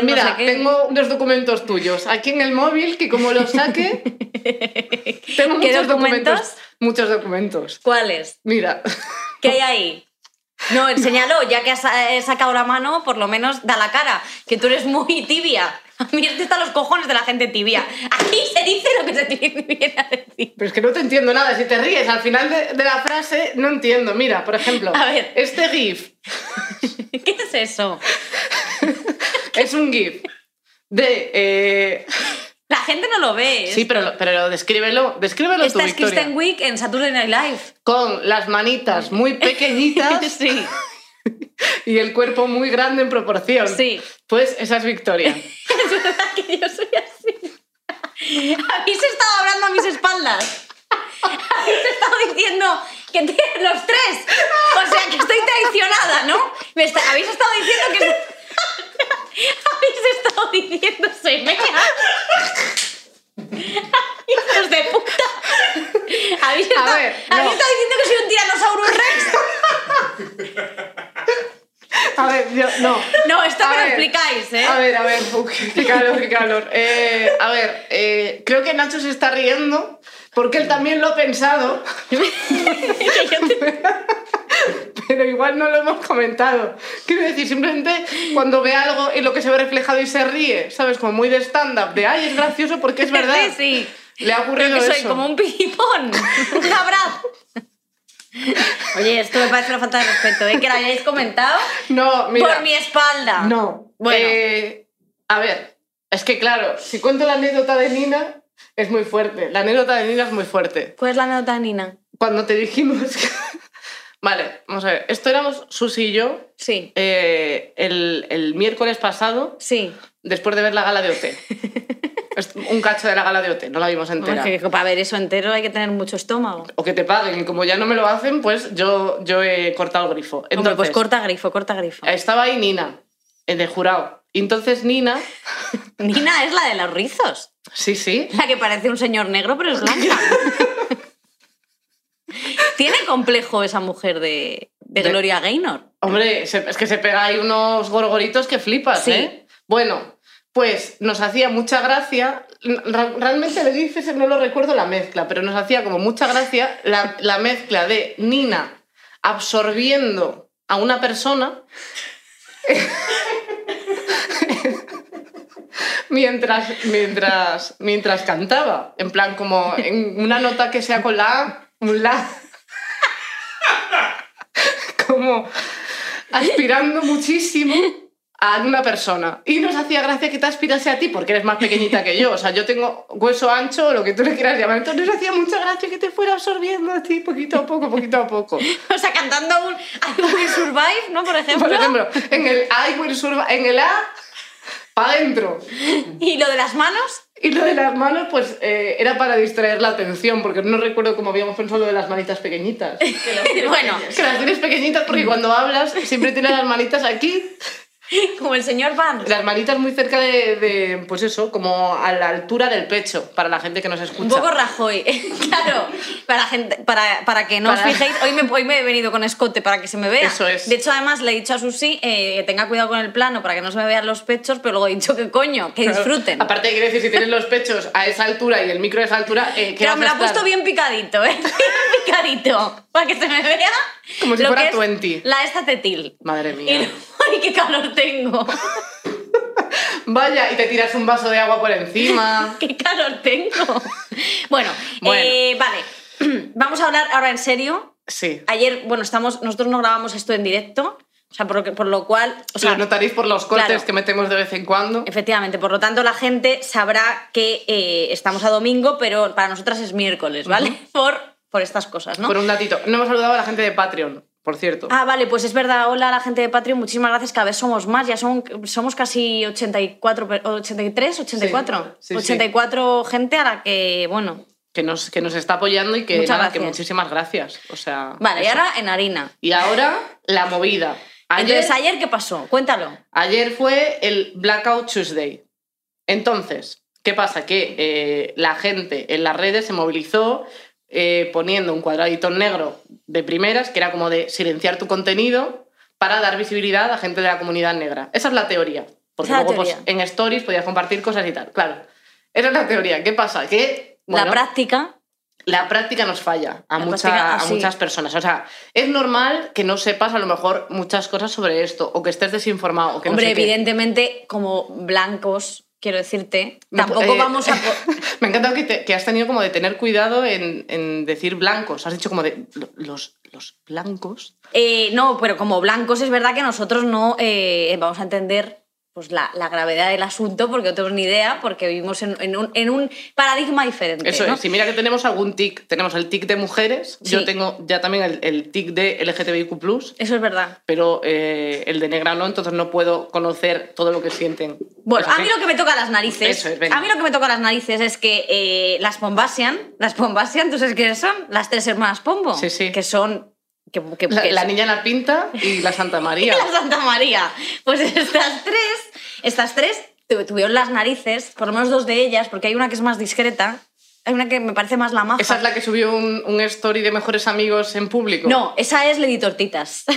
no Mira, tengo unos documentos tuyos aquí en el móvil que como los saque, tengo ¿Qué muchos documentos? documentos. Muchos documentos. ¿Cuáles? Mira, ¿Qué hay ahí? No, enséñalo, ya que has eh, sacado la mano, por lo menos da la cara, que tú eres muy tibia. A mí te están los cojones de la gente tibia. Aquí se dice lo que se tiene viene a decir. pero es que no te entiendo nada. Si te ríes al final de, de la frase, no entiendo. Mira, por ejemplo, A ver. este GIF ¿Qué es eso? es un GIF de... eh, La gente no lo ve. Sí, pero, pero descríbelo, descríbelo Esta tú, es Victoria. Kristen Wiig en Saturday Night Live. Con las manitas muy pequeñitas Sí, y el cuerpo muy grande en proporción. sí. Pues esa es Victoria. Es verdad que yo soy así. Habéis estado hablando a mis espaldas. Habéis estado diciendo que te- los tres. O sea, que estoy traicionada, ¿no? Me está- habéis estado diciendo que. Habéis estado diciendo semea. Hijos de puta. Habéis estado, ver, habéis no. estado diciendo que soy un Tyrannosaurus Rex. A ver, yo, no. No, esto A me lo ver, explicáis, ¿eh? A ver, a ver, uf, qué calor, qué calor. Eh, a ver, eh, creo que Nacho se está riendo porque él también lo ha pensado, pero igual no lo hemos comentado. Quiero decir, simplemente cuando ve algo en lo que se ve reflejado y se ríe, ¿sabes? Como muy de stand-up, de ay, es gracioso porque es verdad. Sí, sí. Le ha ocurrido Creo que soy eso. como un pipón. Un abrazo. Oye, esto me parece una falta de respeto, ¿eh? Que lo hayáis comentado No, mira. por mi espalda. No. Bueno. Eh, a ver, es que claro, si cuento la anécdota de Nina, es muy fuerte. La anécdota de Nina es muy fuerte. ¿Cuál es la nota, Nina? Cuando te dijimos que... Vale, vamos a ver. Esto éramos Susi y yo Sí, eh, el, el miércoles pasado, sí. después de ver la gala de OT. Un cacho de la gala de OT, no la vimos entera. Para ver eso entero hay que tener mucho estómago. O que te paguen, y como ya no me lo hacen, pues yo, yo he cortado el grifo. Hombre, Entonces, pues corta grifo, corta grifo. estaba ahí Nina, el jurado. Y entonces Nina, Nina es la de los rizos. Sí, sí, La que parece un señor negro, pero es blanca. Tiene complejo esa mujer de, de De- Gloria Gaynor. Hombre, se- es que se pega ahí unos gorgoritos que flipas, Sí. ¿eh? Bueno, pues nos hacía mucha gracia. Ra- Realmente le dices, no lo recuerdo la mezcla, pero nos hacía como mucha gracia la, la mezcla de Nina absorbiendo a una persona mientras, mientras, mientras cantaba. En plan, como en una nota que sea con la A, un la. como aspirando muchísimo a una persona. Y nos hacía gracia que te aspirase a ti porque eres más pequeñita que yo. O sea, yo tengo hueso ancho o lo que tú le quieras llamar. Entonces nos hacía mucha gracia que te fuera absorbiendo a ti poquito a poco, poquito a poco. O sea, cantando un I Will Survive, ¿no? Por ejemplo. Por ejemplo, en el I will survive, en el A, para adentro. Y lo de las manos. Y lo de las manos, pues eh, era para distraer la atención, porque no recuerdo cómo habíamos pensado lo de las manitas pequeñitas. bueno, Que las tienes pequeñitas porque cuando hablas siempre tienes las manitas aquí, como el señor Van. las manitas muy cerca de, de, pues eso, como a la altura del pecho, para la gente que nos escucha. Un poco Rajoy, claro, para, gente, para, para que no Para- os fijéis, hoy me, hoy me he venido con escote para que se me vea. Eso es. De hecho, además, le he dicho a Susi eh, que tenga cuidado con el plano para que no se me vean los pechos, pero luego he dicho que coño, que Claro. disfruten. Aparte, quiero decir, si tienes los pechos a esa altura y el micro a esa altura, eh, ¿qué Pero vas me lo ha puesto bien picadito, ¿eh? Bien picadito. Para que se me vea. Como si lo fuera que es 20. La esta tetil. Madre Y, mía. ¡Ay, qué calor tengo! Vaya, y te tiras un vaso de agua por encima. ¡Qué calor tengo! Bueno, Bueno. eh, vale. Vamos a hablar ahora en serio. Sí. Ayer, bueno, estamos, nosotros no grabamos esto en directo, o sea, por lo, que, por lo cual, o sea, lo notaréis por los cortes claro. que metemos de vez en cuando. efectivamente, por lo tanto la gente sabrá que eh, estamos a domingo, pero para nosotras es miércoles, ¿vale? por, por estas cosas, ¿no? Por un datito. No hemos saludado a la gente de Patreon, por cierto. Ah, vale, pues es verdad. Hola a la gente de Patreon, muchísimas gracias. Cada vez somos más, ya son, somos casi 84, per- 83, 84. Sí, sí, sí. 84 gente a la que, bueno. que nos, que nos está apoyando y que, nada, que muchísimas gracias. O sea, Vale, y ahora en harina. Y ahora la movida. Ayer, Entonces, ¿ayer qué pasó? Cuéntalo. ayer fue el Blackout Tuesday. Entonces, ¿qué pasa? Que eh, la gente en las redes se movilizó eh, poniendo un cuadradito negro de primeras, que era como de silenciar tu contenido para dar visibilidad a gente de la comunidad negra. Esa es la teoría. Porque luego pues, en stories podías compartir cosas y tal. Claro. Esa es la teoría. ¿Qué pasa? Que bueno, la práctica. la práctica nos falla a, mucha- a sí. muchas personas. O sea, es normal que no sepas a lo mejor muchas cosas sobre esto o que estés desinformado. O que no Hombre, qué. evidentemente, como blancos, quiero decirte, tampoco eh, vamos a... Me ha encantado que, te- que has tenido como de tener cuidado en, en decir blancos. Has dicho como de "Lo- los, los blancos. Eh, no, pero como blancos es verdad que nosotros no eh, vamos a entender pues, la, la gravedad del asunto porque no tenemos ni idea, porque vivimos en, en un, en un paradigma diferente. Eso ¿no? es. Y mira que tenemos algún tic. Tenemos el tic de mujeres. Yo tengo ya también el, el tic de LGTBIQ+, Eso es verdad. pero eh, el de negra no, entonces no puedo conocer todo lo que sienten. Bueno, a mí lo que me toca las narices, Eso es, venga. a mí lo que me toca las narices es que eh, las Pombasian, las Pombasian, ¿tú sabes quiénes son? Las tres hermanas Pombo, Sí, sí. que son que, que- La, que la son- niña la pinta y la Santa María. la Santa María. Pues estas tres, estas tres tu- tuvieron las narices, por lo menos dos de ellas, porque hay una que es más discreta, hay una que me parece más la maja. Esa es la que subió un, un story de mejores amigos en público. No, esa es Lady Tortitas.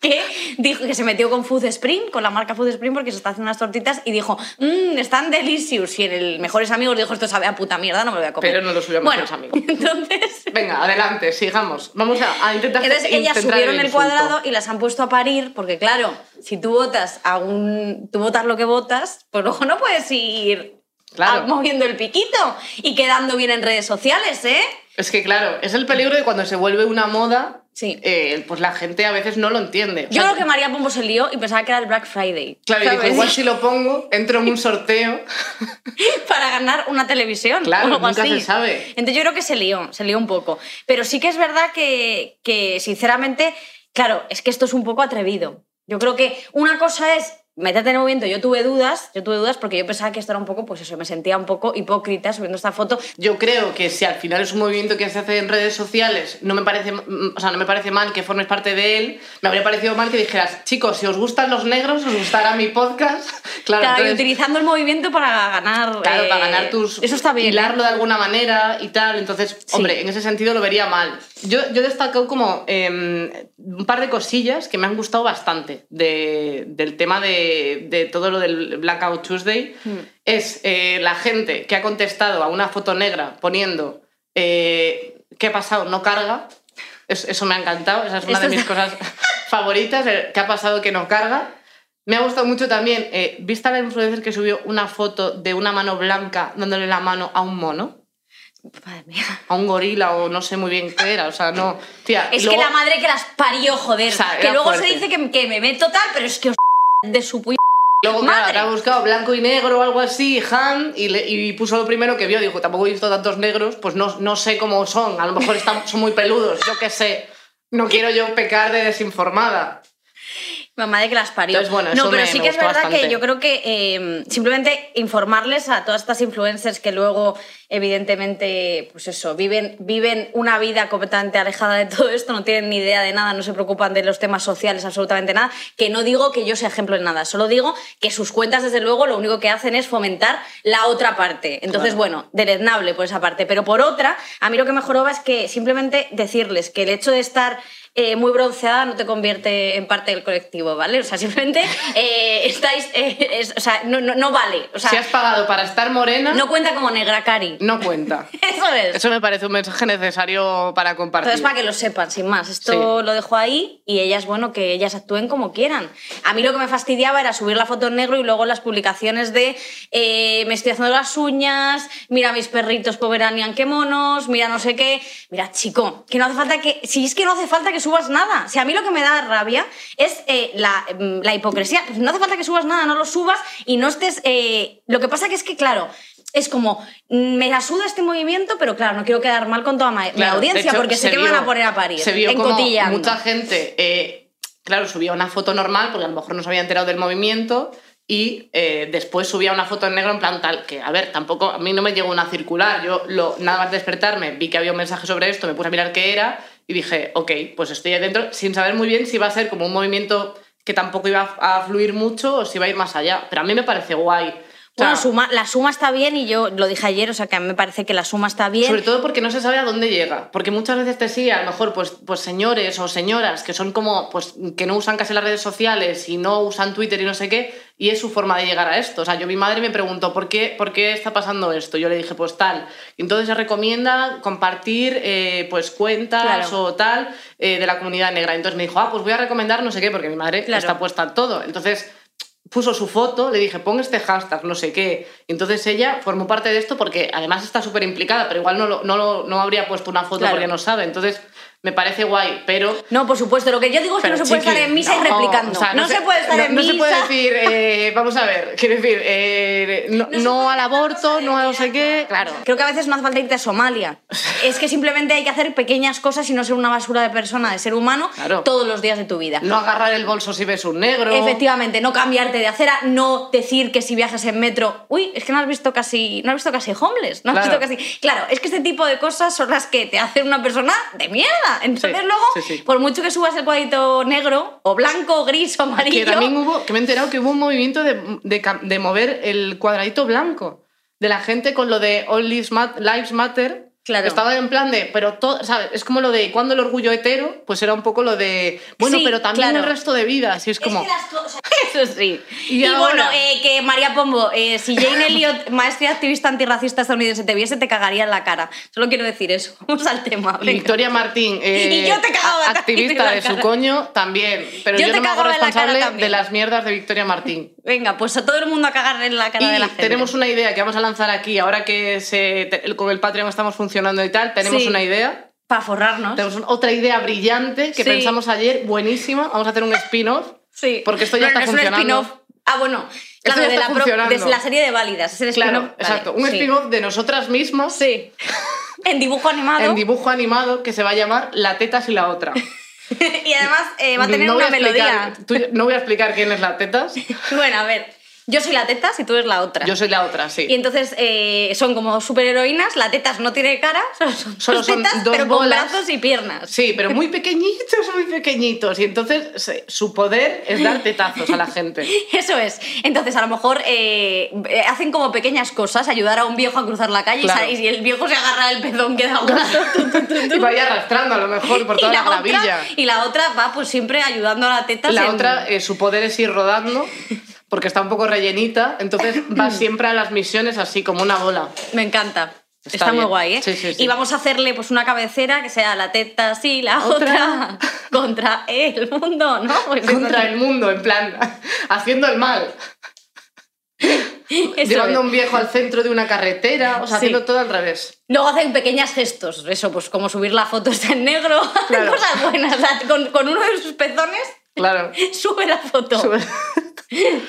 que dijo que se metió con Food Spring, con la marca Food Spring, porque se está haciendo unas tortitas y dijo, mmm, están delicious. Y en el Mejores Amigos dijo, esto sabe a puta mierda, no me lo voy a comer. Pero no lo subió a bueno, Mejores Amigos. Entonces, Venga, adelante, sigamos. Vamos a, a intentar entonces ellas subieron el, cuadrado y las han puesto a parir, porque claro, si tú votas a un. tú votas lo que votas, pues luego no puedes ir Claro. moviendo el piquito y quedando bien en redes sociales, ¿eh? Es que claro, es el peligro de cuando se vuelve una moda, Sí. eh, pues la gente a veces no lo entiende. Yo creo que María Pombo se lió y pensaba que era el Black Friday. Claro, y dijo, igual si lo pongo, entro en un sorteo. para ganar una televisión. Claro, o algo nunca así. se sabe. Entonces yo creo que se lió, se lió un poco. Pero sí que es verdad que, que, sinceramente, claro, es que esto es un poco atrevido. Yo creo que una cosa es meterte en el movimiento. Yo tuve dudas, yo tuve dudas porque yo pensaba que esto era un poco, pues eso, me sentía un poco hipócrita subiendo esta foto. Yo creo que si al final es un movimiento que se hace en redes sociales, no me parece, mm, o sea, no me parece mal que formes parte de él. Me habría parecido mal que dijeras, chicos, si os gustan los negros, os gustará mi podcast. Claro, Claro, y utilizando el movimiento para ganar. Claro, eh, para ganar tus. Eso está bien. ¿eh? Hilarlo de alguna manera y tal. Entonces, Sí. hombre, en ese sentido lo vería mal. Yo, yo he destacado como em, un par de cosillas que me han gustado bastante de- del tema de, de todo lo del Blackout Tuesday. Hmm. Es eh, la gente que ha contestado a una foto negra poniendo eh, ¿qué ha pasado? No carga. Es- eso me ha encantado. Esa es una de mis cosas favoritas. ¿Qué ha pasado que no carga? Me ha gustado mucho también, eh, ¿viste a la influencer que subió una foto de una mano blanca dándole la mano a un mono? Madre mía. A un gorila o no sé muy bien qué era, o sea, no... Tía, Es luego- que la madre que las parió, joder. O sea, que luego fuerte. se dice que, que me ve total, pero es que os de su Luego, claro, madre. habrá buscado blanco y negro o algo así, Han, y, le- y puso lo primero que vio. Dijo, tampoco he visto tantos negros, pues no, no sé cómo son. A lo mejor están, son muy peludos, yo qué sé. No quiero yo pecar de desinformada. Mamá de que las parió. Entonces, bueno, no, pero me- sí que es verdad bastante. que yo creo que eh, simplemente informarles a todas estas influencers que luego, evidentemente, pues eso, viven, viven una vida completamente alejada de todo esto, no tienen ni idea de nada, no se preocupan de los temas sociales, absolutamente nada. Que no digo que yo sea ejemplo en nada, solo digo que sus cuentas, desde luego, lo único que hacen es fomentar la otra parte. Entonces, Claro. bueno, deleznable por esa parte. Pero por otra, a mí lo que me joroba es que simplemente decirles que el hecho de estar eh, muy bronceada no te convierte en parte del colectivo, ¿vale? O sea, simplemente eh, estáis. eh, es- o sea, no, no, no vale. O sea, si has pagado para estar morena, no cuenta como negra, Cari. no cuenta. Eso es. Eso me parece un mensaje necesario para compartir. Entonces, para que lo sepan, sin más. Esto Sí. lo dejo ahí y ellas, bueno, que ellas actúen como quieran. A mí lo que me fastidiaba era subir la foto en negro y luego las publicaciones de eh, me estoy haciendo las uñas, mira mis perritos pomeranian qué monos, mira no sé qué. Mira, chico, que no hace falta que. Si es que no hace falta que subas nada. Si a mí lo que me da rabia es eh, la, mm, la hipocresía. Pues no hace falta que subas nada, no lo subas y no estés. eh, Lo que pasa que es que, claro. Es como, mm, me la suda este movimiento, pero claro, no quiero quedar mal con toda mi Claro, audiencia, hecho, porque sé se que vio- van a poner a parir. Se vio como encotillando. mucha gente, eh, claro, subía una foto normal porque a lo mejor no se había enterado del movimiento y eh, después subía una foto en negro en plan tal, que a ver, tampoco, a mí no me llegó una circular, yo lo, nada más despertarme vi que había un mensaje sobre esto, me puse a mirar qué era y dije, ok, pues estoy ahí dentro sin saber muy bien si iba a ser como un movimiento que tampoco iba a, a fluir mucho o si iba a ir más allá, pero a mí me parece guay. Bueno, suma- la suma está bien y yo lo dije ayer, o sea que a mí me parece que la suma está bien. Sobre todo porque no se sabe a dónde llega. Porque muchas veces te sigue, a lo mejor, pues, pues señores o señoras que son como, pues, que no usan casi las redes sociales y no usan Twitter y no sé qué, y es su forma de llegar a esto. O sea, yo mi madre me preguntó, ¿por qué, por qué está pasando esto? Yo le dije, pues tal. Entonces se recomienda compartir, eh, pues, cuentas Claro. o tal eh, de la comunidad negra. Entonces me dijo, ah, pues voy a recomendar no sé qué, porque mi madre Claro. está puesta en todo. Entonces puso su foto, le dije, pon este hashtag, no sé qué. Y entonces ella formó parte de esto porque además está súper implicada, pero igual no, lo- no, lo- no habría puesto una foto Claro. porque no sabe. Entonces me parece guay, pero... No, por supuesto, lo que yo digo es que pero, no se puede chiqui, estar en misa y no, replicando. o sea, no, se, puede estar no- en no misa. se puede decir, eh, vamos a ver, quiero decir, eh, no, No no al aborto, no a no sé qué, claro. Creo que a veces no hace falta irte a Somalia. es que simplemente hay que hacer pequeñas cosas y no ser una basura de persona, de ser humano, Claro. todos los días de tu vida. No agarrar el bolso si ves un negro. Efectivamente, no cambiarte de acera, no decir que si viajas en metro, uy, es que no has visto casi, no has visto casi homeless, no has Claro. visto casi. Claro, es que este tipo de cosas son las que te hacen una persona de mierda. Entonces Sí, luego, sí, sí. por mucho que subas el cuadrito negro o blanco, gris o Que amarillo, también hubo, que me he enterado que hubo un movimiento de, de de mover el cuadradito blanco de la gente con lo de All Lives Matter. Claro. Estaba en plan de, pero todo, ¿sabes? Es como lo de cuando el orgullo hetero, pues era un poco lo de, bueno, Sí, pero también claro. el resto de vidas. Y es como, Es que las cosas- Eso sí. Y Y, ahora- bueno, eh, que María Pombo, eh, si Jane Elliot, maestra y activista antirracista estadounidense, te viese, te cagaría en la cara. Solo quiero decir eso. Vamos al tema. venga. Victoria Martín, eh, Y yo te cagaba activista la de su cara. coño, también. Pero Yo yo, te no me hago la responsable también. de las mierdas de Victoria Martín. Venga, pues a todo el mundo a cagar en la cara Y de la gente. tenemos una idea que vamos a lanzar aquí, ahora que se, con el Patreon estamos funcionando y tal, tenemos Sí. una idea. Para forrarnos. Tenemos un- otra idea brillante que Sí. pensamos ayer, buenísima. Vamos a hacer un spin-off. Sí. Porque esto ya No, no está es un funcionando. spin-off. Ah, bueno. Claro, de, está la pro- de la serie de válidas. Es el Claro, spin-off. Vale, exacto. Un sí. spin-off de nosotras mismas Sí. en dibujo animado. en dibujo animado que se va a llamar La tetas y la otra. y además eh, va a tener No una a explicar- melodía. tú- no voy a explicar quién es la tetas. Bueno, a ver. Yo soy la tetas y tú eres la otra. Yo soy la otra, sí. Y entonces eh, son como superheroínas, la tetas no tiene cara, solo son, Solo dos son tetas, dos pero con brazos y piernas. Sí, pero muy pequeñitos, muy pequeñitos. Y entonces su poder es dar tetazos a la gente. Eso es. Entonces, a lo mejor eh, hacen como pequeñas cosas, ayudar a un viejo a cruzar la calle y Claro. y, si el viejo se agarra el pezón que da tu. Y vaya arrastrando a lo mejor por toda la, otra, gravilla. y la otra va pues siempre ayudando a la tetas. La en- otra, eh, su poder es ir rodando, porque está un poco rellenita, entonces va siempre a las misiones así como una bola. Me encanta. Está Está, muy guay, ¿eh? Sí, sí, sí. Y vamos a hacerle pues una cabecera que sea la teta sí, la otra, Otra. contra el mundo, ¿no? Pues Contra el mundo, en plan, haciendo el mal. eso Llevando a un viejo al centro de una carretera, o sea, Sí. haciendo todo al revés. Luego hacen pequeños gestos, eso, pues como subir la foto está en negro, Claro. cosas buenas. con uno de sus pezones Claro. sube la foto.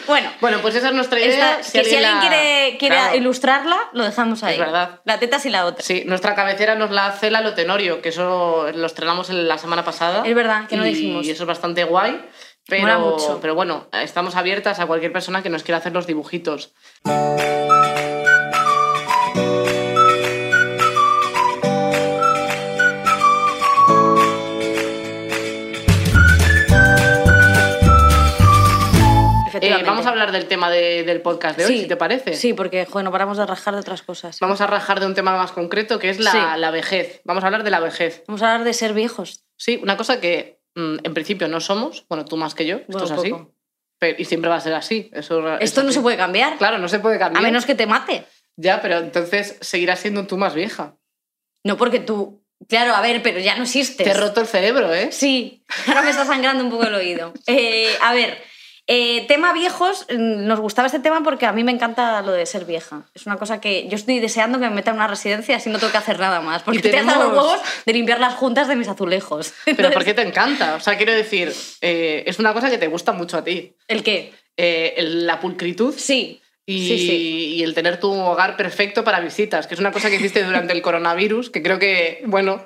Bueno, Bueno, pues esa es nuestra idea. esta- que si alguien la- quiere, quiere Claro. ilustrarla, lo dejamos ahí. Es verdad. La teta y la otra. Sí, nuestra cabecera nos la hace Lalo Tenorio, que eso lo estrenamos en la semana pasada. Es verdad, que no dijimos. Y eso es bastante guay. Pero, mucho. pero bueno, estamos abiertas a cualquier persona que nos quiera hacer los dibujitos. Eh, vamos a hablar del tema de- del podcast de hoy, Sí. si te parece. Sí, porque joder, no paramos de rajar de otras cosas. Vamos a rajar de un tema más concreto, que es la, Sí. la vejez. Vamos a hablar de la vejez. Vamos a hablar de ser viejos. Sí, una cosa que mm, en principio no somos, bueno, tú más que yo, esto Bueno, es así, pero, y siempre va a ser así. Eso, es Esto no se puede cambiar. Claro, no se puede a cambiar. menos que te mate. Ya, pero entonces seguirás siendo tú más vieja. No porque tú. Claro, a ver, pero ya no existes. Te he roto el cerebro, ¿eh? Sí, ahora me está sangrando un poco el oído. Eh, a ver, eh, tema viejos, mm, nos gustaba este tema porque a mí me encanta lo de ser vieja. Es una cosa que yo estoy deseando que me metan en una residencia así no tengo que hacer nada más. Porque te dado los tenemos- huevos de limpiar las juntas de mis azulejos. Pero ¿por qué te encanta? O sea, quiero decir, eh, es una cosa que te gusta mucho a ti. ¿El qué? Eh, la pulcritud Sí. y, Sí, sí. y el tener tu hogar perfecto para visitas, que es una cosa que hiciste durante el coronavirus, que creo que, bueno,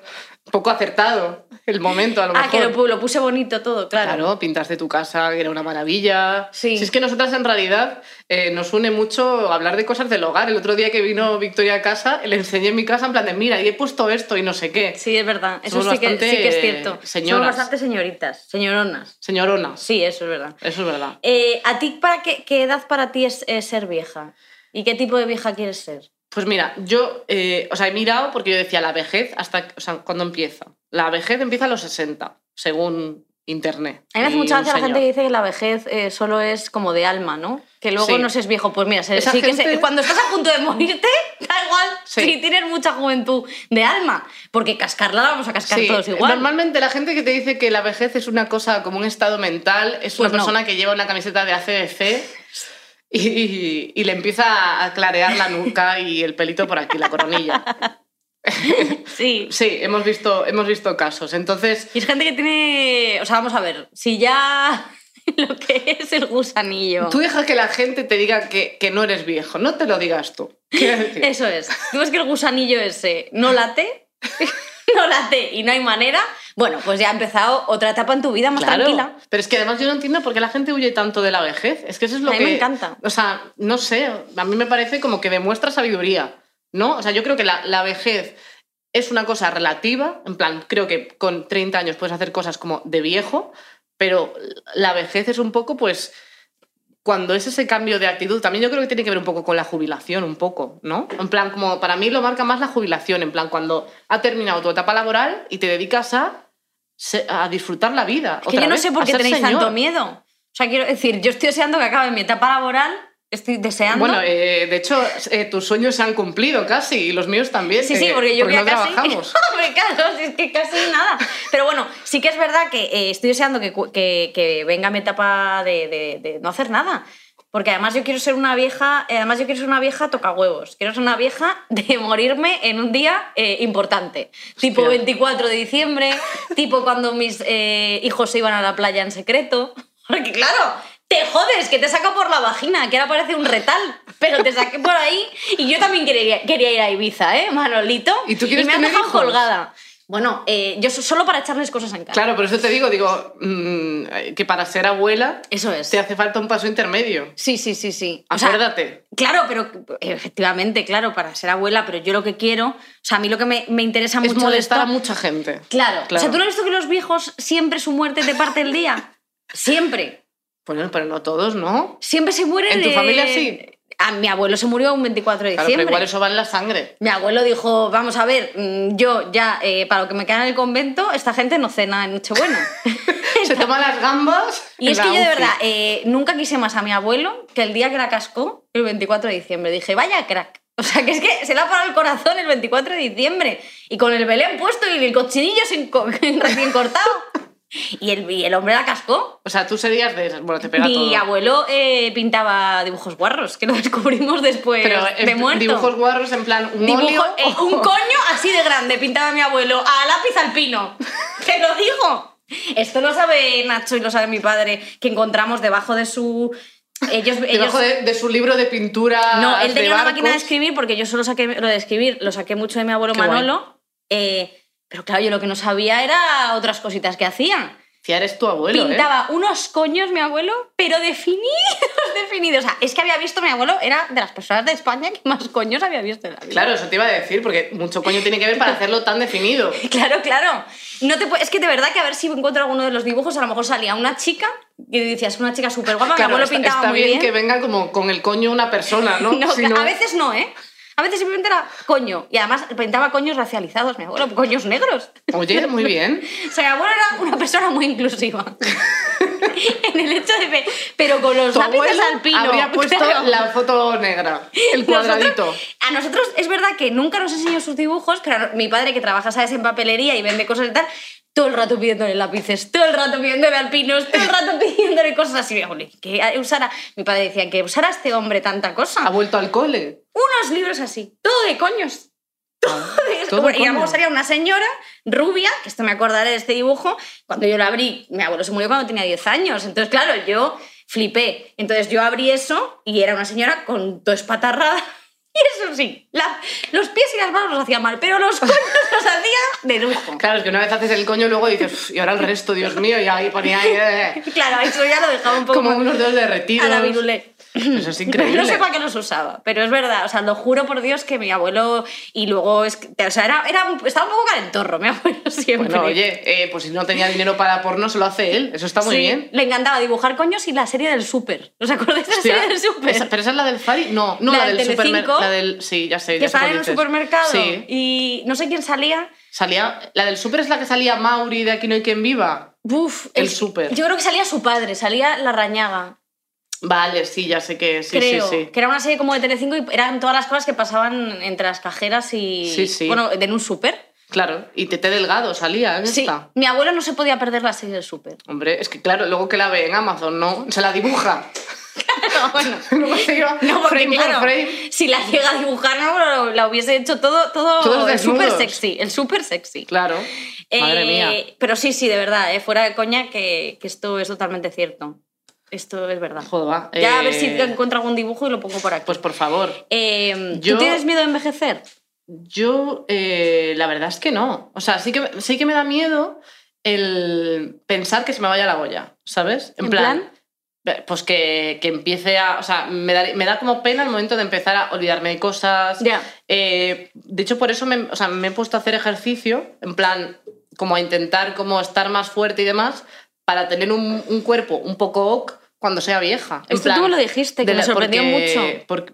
poco acertado el momento a lo Ah, mejor. que lo, pu- lo puse bonito todo, claro. Claro, pintaste tu casa, que era una maravilla. Sí. Si es que nosotras en realidad eh, nos une mucho hablar de cosas del hogar. El otro día que vino Victoria a casa, le enseñé mi casa en plan de, mira, y he puesto esto y no sé qué. Sí, es verdad. Eso Somos sí que, sí que es cierto. señoras. Somos bastante señoritas, señoronas. Señoronas. Sí, eso es verdad. Eso es verdad. Eh, ¿A ti para qué, qué edad para ti es, es ser vieja? ¿Y qué tipo de vieja quieres ser? Pues mira, yo, eh, o sea, he mirado porque yo decía la vejez hasta, o sea, ¿cuándo empieza? La vejez empieza a los 60, según internet. A mí me hace mucha gracia la gente que dice que la vejez eh, solo es como de alma, ¿no? Que luego Sí. no se es viejo. Pues mira, se- sí que se- cuando estás a punto de morirte, da igual Sí. si tienes mucha juventud de alma. Porque cascarla la vamos a cascar todos igual. Normalmente la gente que te dice que la vejez es una cosa como un estado mental es una Pues no. persona que lleva una camiseta de ACDC y, y le empieza a clarear la nuca y el pelito por aquí, la coronilla. Sí. Sí, hemos visto, hemos visto casos. Entonces, Y es gente que tiene. O sea, vamos a ver, si ya lo que es el gusanillo. tú deja que la gente te diga que, que no eres viejo, no te lo digas tú. Decir, Eso es. Tú ves que el gusanillo ese no late, no late y no hay manera. Bueno, pues ya ha empezado otra etapa en tu vida más Claro, tranquila. pero es que además yo no entiendo por qué la gente huye tanto de la vejez. Es que eso es lo A mí que... me encanta. O sea, no sé, a mí me parece como que demuestra sabiduría, ¿no? O sea, yo creo que la, la vejez es una cosa relativa, en plan, creo que con 30 años puedes hacer cosas como de viejo, pero la vejez es un poco, pues, cuando es ese cambio de actitud, también yo creo que tiene que ver un poco con la jubilación, un poco, ¿no? En plan, como para mí lo marca más la jubilación, en plan, cuando ha terminado tu etapa laboral y te dedicas a, a disfrutar la vida. Es que otra yo no vez, sé por qué tenéis señor. tanto miedo. O sea, quiero decir, yo estoy deseando que acabe mi etapa laboral, estoy deseando. Bueno, eh, de hecho, eh, tus sueños se han cumplido casi y los míos también. Sí, sí, porque yo no ya casi. trabajamos. Claro, si es que casi nada. Pero bueno, sí que es verdad que eh, estoy deseando que, que- que venga mi etapa de, de- de no hacer nada. Porque además yo quiero ser una vieja, además yo quiero ser una vieja toca huevos. Quiero ser una vieja de morirme en un día importante. Tipo Hostia. 24 de diciembre, tipo cuando mis hijos se iban a la playa en secreto. Porque claro, te jodes, que te saca por la vagina, que ahora parece un retal, pero te saqué por ahí y yo también quería, quería ir a Ibiza, ¿eh, Manolito? ¿Y tú quieres me han tener dejado hijos? colgada. Bueno, eh, yo so- solo para echarles cosas en cara. Claro, por eso te digo, digo, mm, que para ser abuela Eso es. te hace falta un paso intermedio. Sí, sí, sí, sí. O sea, Acuérdate. Claro, pero efectivamente, claro, para ser abuela, pero yo lo que quiero, o sea, a mí lo que me, me interesa es mucho de molestar esto- a mucha gente. Claro. O Claro. sea, ¿tú no has visto que los viejos siempre su muerte te parte el día? Siempre. Bueno, pero no todos, ¿no? Siempre se mueren. ¿En tu eh, familia sí? A mi abuelo se murió un 24 de Claro, pero diciembre. igual eso va en la sangre. Mi abuelo dijo, vamos a ver, mm, yo ya, eh, para lo que me queda en el convento, esta gente no cena en Nochebuena. Se toma las gambas. Y es que yo de verdad eh, nunca quise más a mi abuelo que el día que la cascó, el 24 de diciembre. Dije, vaya crack. O sea, que es que se le ha parado el corazón el 24 de diciembre. Y con el Belén puesto y el cochinillo sin co- recién cortado. Y el, y el hombre la cascó. O sea, tú serías de. Bueno, te pega Mi todo. abuelo eh, pintaba dibujos guarros, que lo descubrimos después Pero de muerto. dibujos guarros en plan un Dibujo- óleo. eh, un coño así de grande pintaba mi abuelo a lápiz alpino. Te lo digo. Esto lo sabe Nacho y lo sabe mi padre, que encontramos debajo de su... Ellos, Debajo ellos- de, de su libro de pintura. No, él tenía una máquina de escribir porque yo solo saqué lo de escribir, lo saqué mucho de mi abuelo Qué. Manolo. eh, pero claro, yo lo que no sabía era otras cositas que hacían. Tía, eres tu abuelo, ¿eh? Pintaba unos coños mi abuelo, pero definidos, definidos. O sea, es que había visto mi abuelo, era de las personas de España que más coños había visto en la vida. Claro, eso te iba a decir, porque mucho coño tiene que ver para hacerlo tan definido. Claro, claro. No te es que de verdad que a ver si encuentro alguno de los dibujos, a lo mejor salía una chica y decías, una chica súper guapa, mi Claro, abuelo está, pintaba está muy bien, bien. que venga como con el coño una persona, ¿no? No, Si no- A veces no, ¿eh? A veces simplemente era coño. Y además pintaba coños racializados, mi abuelo, coños negros. Oye, muy bien. O sea, mi abuelo era una persona muy inclusiva. en el hecho de... Pero con los lápices alpino. habría puesto claro. la foto negra, el cuadradito. Nosotros- a nosotros es verdad que nunca nos enseñó sus dibujos, pero mi padre que trabaja, ¿sabes?, en papelería y vende cosas y tal, todo el rato pidiéndole lápices, todo el rato pidiéndole alpinos, todo el rato pidiéndole cosas así. Que usara, mi padre decía que usara este hombre tanta cosa. Ha vuelto al cole. Unos libros así, todo de coños. Todo Bueno, y luego salía una señora rubia, que esto me acordaré de este dibujo, cuando yo lo abrí, mi abuelo se murió cuando tenía 10 años, entonces claro, yo flipé. Entonces yo abrí eso y era una señora con todo espatarrada y eso sí. la- los pies y las manos los hacía mal, pero los coños los hacía de lujo. Claro, es que una vez haces el coño luego dices, "Uf, y ahora el resto, Dios mío, y ahí ponía ahí, eh, Claro, eso ya lo dejaba un poco como unos dedos derretidos. a la virulé. Eso es increíble. No sé para qué los usaba, pero es verdad, o sea, lo juro por Dios que mi abuelo y luego es que- o sea, era, era estaba un poco calentorro mi abuelo siempre. Bueno, oye, eh, pues si no tenía dinero para porno, se lo hace él. Eso está muy Sí, bien. Le encantaba dibujar coños y la serie del súper. ¿Os acordáis de la serie del súper? ¿Pero esa es la del Fari? No, no, La la, del del supermercado. La del. Sí, ya sé. que ya cuál en el dices. supermercado Sí. y no sé quién salía. Salía. La del super es la que salía Mauri de Aquí no hay quien viva. Uf, El es- súper. Yo creo que salía su padre, salía la rañaga, Vale, sí, ya sé que sí, creo. sí, sí. Que era una serie como de Telecinco y eran todas las cosas que pasaban entre las cajeras y. Sí, sí. Bueno, en un súper. Claro, y Tete Delgado salía en Sí. esta. Mi abuelo no se podía perder la serie del súper. Hombre, es que claro, luego que la ve en Amazon, ¿no? Se la dibuja. No, bueno. Luego se iba No, porque frame claro, por frame. si la llega a dibujar, no, la hubiese hecho todo, todo Todos el súper sexy, el súper sexy. Claro. Madre Eh, mía. Pero sí, sí, de verdad, eh, fuera de coña, que, que esto es totalmente cierto. Esto es verdad. Joder, va. Ya a ver Eh, si encuentro algún dibujo y lo pongo por aquí. Pues por favor. Eh, yo- ¿Tú tienes miedo de envejecer? Yo, eh, la verdad es que no. O sea, sí que, sí que me da miedo el pensar que se me vaya la olla, ¿sabes? ¿En plan? eh, Pues que, que empiece a. O sea, me da, me da como pena el momento de empezar a olvidarme de cosas. Ya. Eh, de hecho, por eso me, o sea, me he puesto a hacer ejercicio, en plan, como a intentar como estar más fuerte y demás, para tener un, un cuerpo un poco ok cuando sea vieja. En Esto tú me lo dijiste, que me sorprendió porque- mucho. porque-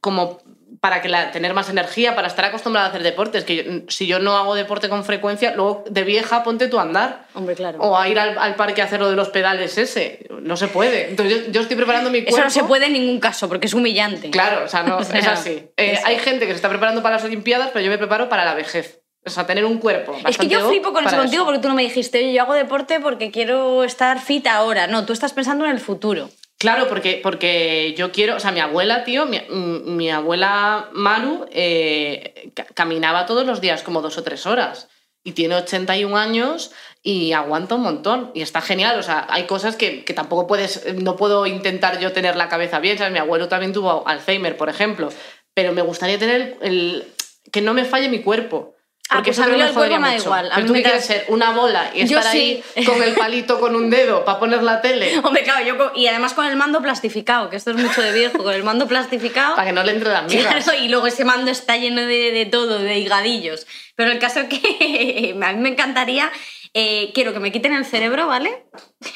como para que la, tener más energía, para estar acostumbrada a hacer deportes. Que yo- si yo no hago deporte con frecuencia, luego de vieja ponte tú a andar. Hombre, claro. O a ir al, al parque a hacer lo de los pedales ese. No se puede. Entonces yo, yo estoy preparando mi cuerpo. Eso no se puede en ningún caso, porque es humillante. Claro, o sea, no, O sea, es así. Eh. Hay gente que se está preparando para las Olimpiadas, pero yo me preparo para la vejez. O sea, tener un cuerpo. Es que yo flipo con eso contigo porque tú no me dijiste, oye, yo hago deporte porque quiero estar fit ahora. No, tú estás pensando en el futuro. Claro, porque, porque yo quiero, o sea, mi abuela, tío, mi, mm, abuela Maru eh, ca- caminaba todos los días como dos o tres horas y tiene 81 años y aguanta un montón y está genial, o sea, hay cosas que, que tampoco puedes, no puedo intentar yo tener la cabeza bien, ¿sabes? Mi abuelo también tuvo Alzheimer, por ejemplo, pero me gustaría tener el, que no me falle mi cuerpo. Ah, Porque pues eso a mí lo del cuerpo me da mucho. igual, a Pero mí tú me quieres ser una bola y Yo estar sí. ahí con el palito con un dedo para poner la tele, Hombre, claro, yo y además con el mando plastificado, que esto es mucho de viejo, con el mando plastificado. para que no le entre las migas. Claro, y luego ese mando está lleno de, de todo, de higadillos. Pero el caso es que a mí me encantaría, eh, quiero que me quiten el cerebro, ¿vale?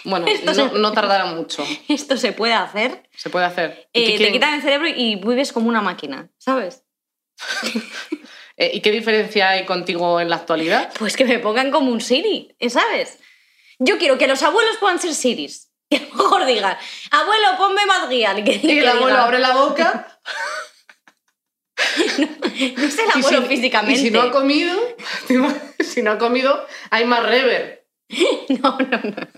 Bueno, Esto no, se- no tardará mucho. Esto se puede hacer. Se puede hacer. ¿Y, Eh, te quitan el cerebro y vives como una máquina, ¿sabes? Eh, ¿y qué diferencia hay contigo en la actualidad? Pues que me pongan como un Siri, ¿eh? ¿sabes? Yo quiero que los abuelos puedan ser Siris. Que a lo mejor digan, abuelo, ponme más guía. Y que, Y que el abuelo diga, abre la boca No es el y abuelo si, físicamente. y si no ha comido, si no ha comido, hay más rever. No, no, no.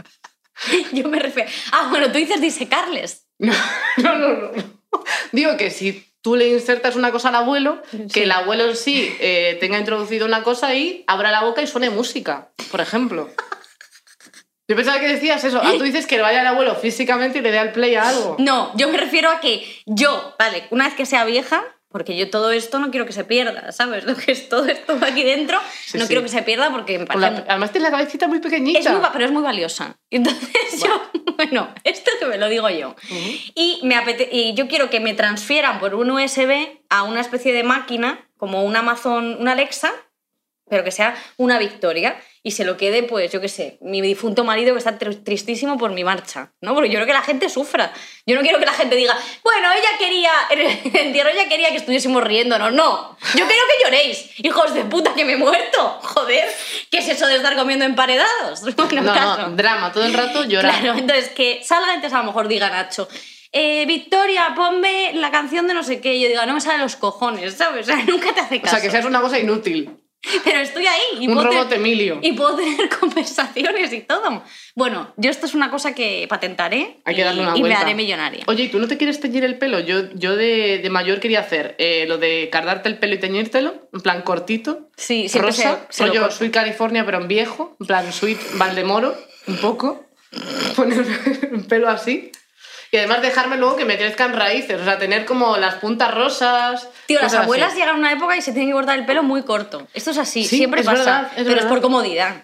Yo me refiero. Ah, bueno, tú dices disecarles. No, no, no, no. Digo que si tú le insertas una cosa al abuelo, Sí. que el abuelo en sí eh, tenga introducido una cosa y abra la boca y suene música, por ejemplo. Yo pensaba que decías eso. Ah, tú dices que vaya el abuelo físicamente y le dé al play a algo. No, yo me refiero a que yo, vale, una vez que sea vieja, porque yo todo esto no quiero que se pierda, ¿sabes? Lo que es todo esto aquí dentro, Sí, no sí. quiero que se pierda porque me parece. además tiene la cabecita muy pequeñita. Es muy, pero es muy valiosa. Y Entonces yo, bueno, esto que me lo digo yo. Y, me apete- y yo quiero que me transfieran por un USB a una especie de máquina, como un Amazon, una Alexa, pero que sea una victoria y se lo quede, pues yo qué sé, mi difunto marido que está tr- tristísimo por mi marcha, ¿no? Porque yo quiero que la gente sufra. Yo no quiero que la gente diga, bueno, ella quería, en entierro ella quería que estuviésemos riéndonos. No, yo quiero que lloréis, hijos de puta, que me he muerto. Joder, ¿qué es eso de estar comiendo emparedados? Bueno, No, caso. no, drama, todo el rato llorar. Claro, entonces que salga, entonces a lo mejor diga Nacho, eh, Victoria, ponme la canción de no sé qué. Y yo diga, no me salen los cojones, ¿sabes? O sea, nunca te hace O caso. sea, que seas una cosa inútil. Pero estoy ahí y, Un puedo, robot tener, Emilio. y puedo tener conversaciones y todo. Bueno, yo esto es una cosa que patentaré Hay que y, darle una y me haré millonaria. Oye, ¿y tú no te quieres teñir el pelo? Yo, yo de, de mayor quería hacer eh, lo de cardarte el pelo y teñírtelo, en plan cortito, Sí, rosa, se, rollo. Sweet California, pero en viejo, en plan Sweet Valdemoro, un poco, poner el pelo así. Y además dejarme luego que me crezcan raíces, o sea, tener como las puntas rosas. Tío, las cosas así. abuelas llegan a una época y se tienen que cortar el pelo muy corto. Esto es así, Sí, siempre es pasa. verdad, es pero es verdad. por comodidad.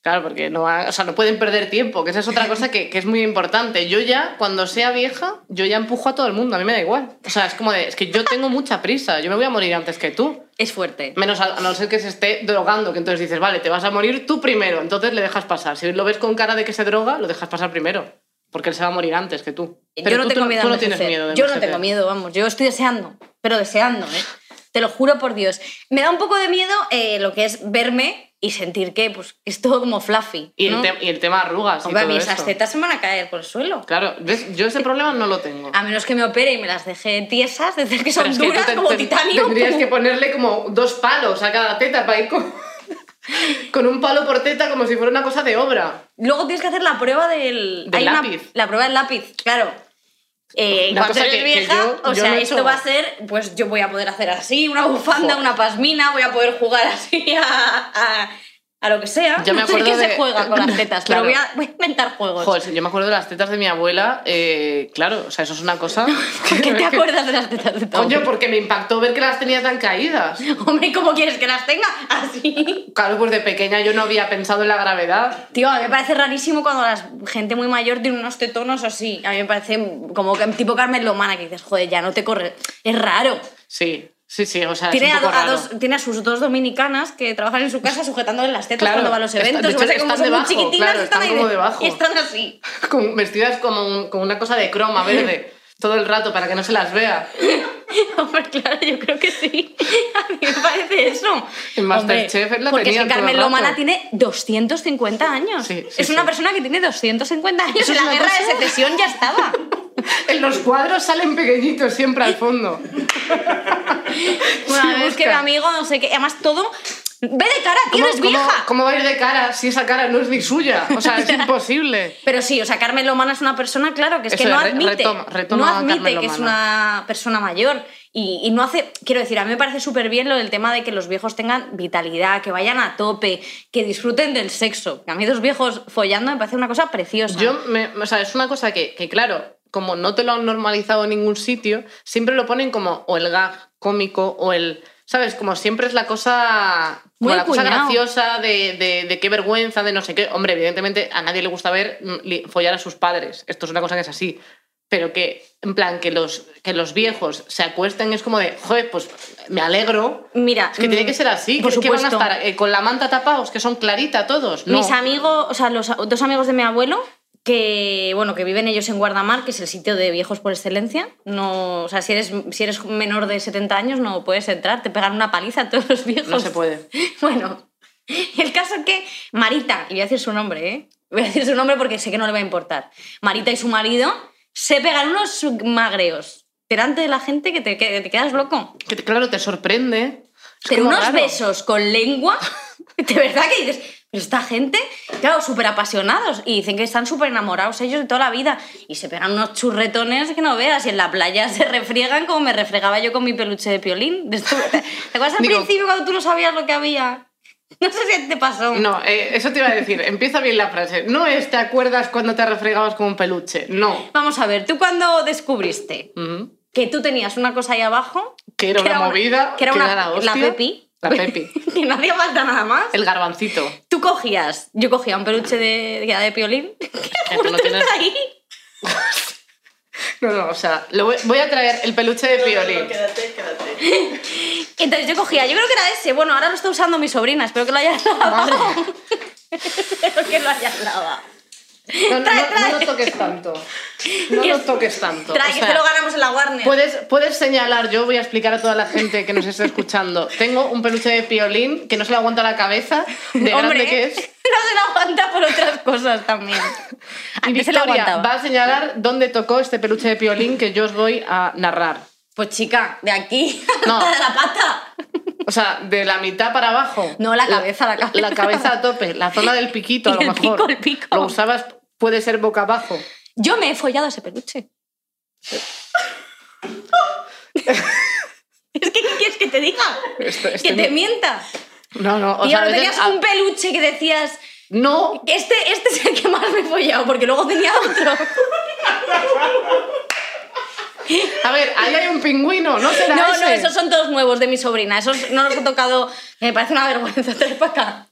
Claro, porque no, o sea, no pueden perder tiempo, que esa es otra cosa que, que es muy importante. Yo ya, cuando sea vieja, yo ya empujo a todo el mundo, a mí me da igual. O sea, es como de, es que yo tengo mucha prisa, yo me voy a morir antes que tú. Es fuerte. Menos a, a no ser que se esté drogando, que entonces dices, vale, te vas a morir tú primero, entonces le dejas pasar. Si lo ves con cara de que se droga, lo dejas pasar primero, porque él se va a morir antes que tú. yo no tú, tengo tú- miedo tú a no tienes miedo de Yo no tengo miedo, vamos. Yo estoy deseando, pero deseando, ¿eh? Te lo juro por Dios. Me da un poco de miedo eh, lo que es verme y sentir que pues, es todo como fluffy. Y, ¿no? el te- y el tema arrugas y Hombre, a todo mí esas tetas se van a caer por el suelo. Claro, ¿ves? yo ese problema no lo tengo. A menos que me opere y me las deje tiesas, de decir que son Pero es que tú duras te- como te- titanio. Tendrías que ponerle como dos palos a cada teta para ir con, con un palo por teta como si fuera una cosa de obra. Luego tienes que hacer la prueba del... Una- lápiz. la prueba del lápiz, claro. Eh, Una eres que- que vieja, yo- o yo sea, no esto hecho- va a ser, pues yo voy a poder hacer así, una bufanda, una pasmina, voy a poder jugar así a, a, a lo que sea. Yo me acuerdo de- se juega con las tetas, Claro. pero voy a, voy a inventar juegos. Joder, yo me acuerdo de las tetas de mi abuela, eh, claro, o sea, eso es una cosa... ¿Por qué te acuerdas de las tetas de tu Coño, abuela? porque me impactó ver que las tenía tan caídas. Hombre, ¿cómo quieres que las tenga? Así. Claro, pues de pequeña yo no había pensado en la gravedad. Tío, a mí me parece rarísimo cuando la gente muy mayor tiene unos tetonos así. A mí me parece como que tipo Carmen Lomana, que dices, joder, ya no te corre. Es raro. Sí, sí, sí, o sea, Tiene es a, un poco a raro. dos, tiene a sus dos dominicanas que trabajan en su casa sujetándole las tetas Claro, cuando va a los está- eventos. de hecho, es que como están son muy debajo, chiquitinas, claro, están ahí como de- debajo. Y están así. Con- vestidas como un- con una cosa de croma verde todo el rato para que no se las vea. Hombre, claro, yo creo que sí. A mí me parece eso. En Masterchef él la Porque es que Carmen. Lomana tiene 250 años. Sí, sí, es una persona que tiene 250 años. Eso En es la guerra de secesión ya estaba. En los cuadros salen pequeñitos siempre al fondo. Bueno, es que mi amigo, no sé qué. Además, todo. Ve de cara, ¿Cómo, eres cómo- vieja. cómo va a ir de cara si esa cara no es ni suya? O sea, es imposible. Pero sí, o sea, Carmen Lomana es una persona, claro, que es que no re- admite, retoma- retoma no admite que es una persona mayor y, y no hace, quiero decir, a mí me parece súper bien lo del tema de que los viejos tengan vitalidad, que vayan a tope, que disfruten del sexo. A mí dos viejos follando me parece una cosa preciosa. Yo, me, o sea, es una cosa que, que, claro, como no te lo han normalizado en ningún sitio, siempre lo ponen como o el gag cómico o el... ¿Sabes? Como siempre es la cosa... Muy la cosa graciosa de, de, de qué vergüenza, de no sé qué. Hombre, evidentemente a nadie le gusta ver mm, follar a sus padres. Esto es una cosa que es así. Pero que, en plan, que los, que los viejos se acuesten es como de, joder, pues me alegro. Mira, Es que tiene mm, que ser así. por que, van a estar eh, con la manta tapados, que son clarita todos. No. Mis amigos, o sea, los dos amigos de mi abuelo, que bueno, que viven ellos en Guardamar, que es el sitio de viejos por excelencia. No, o sea, si eres, si eres menor de 70 años no puedes entrar, te pegan una paliza a todos los viejos. No se puede. Bueno, el caso es que Marita, y voy a decir su nombre, ¿eh? Voy a decir su nombre porque sé que no le va a importar. Marita y su marido se pegan unos magreos delante de la gente que te, que te quedas loco. Que te- claro, te sorprende. Es Pero unos raro. besos con lengua, de verdad que dices, pero esta gente, claro, súper apasionados y dicen que están súper enamorados ellos de toda la vida y se pegan unos churretones que no veas y en la playa se refriegan como me refregaba yo con mi peluche de piolín. ¿Te acuerdas al Digo- principio cuando tú no sabías lo que había? No sé si te pasó. No, eh, eso te iba a decir. Empieza bien la frase. No es te acuerdas cuando te refregabas con un peluche. No. Vamos a ver, ¿tú cuando descubriste que tú tenías una cosa ahí abajo? Que era una movida, Que era que una, era la pepi. La pepi. que no hacía falta nada más. El garbancito. Tú cogías, yo cogía un peluche de, era de piolín. Que tú no tienes- ahí. No, no, o sea, lo voy, voy a traer el peluche de piolín. Quédate, quédate. Entonces yo cogía, yo creo que era ese. Bueno, ahora lo está usando mi sobrina, espero que lo hayas lavado. espero que lo hayas lavado. No, no, Trae, no, trae. no lo toques tanto. No lo es- toques tanto. Trae, O que sea, te lo ganamos en la Warner. Puedes, puedes señalar, yo voy a explicar a toda la gente que nos está escuchando. Tengo un peluche de piolín que no se le aguanta la cabeza, de Hombre, grande que es. no se lo aguanta por otras cosas también. Y se Victoria va a señalar dónde tocó este peluche de piolín que yo os voy a narrar. Pues chica, de aquí No. a la pata. O sea, de la mitad para abajo. No, la cabeza, la cabeza. La cabeza a tope, la zona del piquito a lo El mejor. pico, el pico. Lo usabas, puede ser boca abajo. Yo me he follado ese peluche. es que, ¿qué quieres que te diga? Que te mienta. No, no, o Tío, sea, a no veces- tenías un peluche que decías, No, este, este es el que más me he follado, porque luego tenía otro. A ver, ahí hay un pingüino, ¿no será No, ese? no, esos son todos nuevos de mi sobrina. Esos no los he tocado. Me parece una vergüenza traer para acá.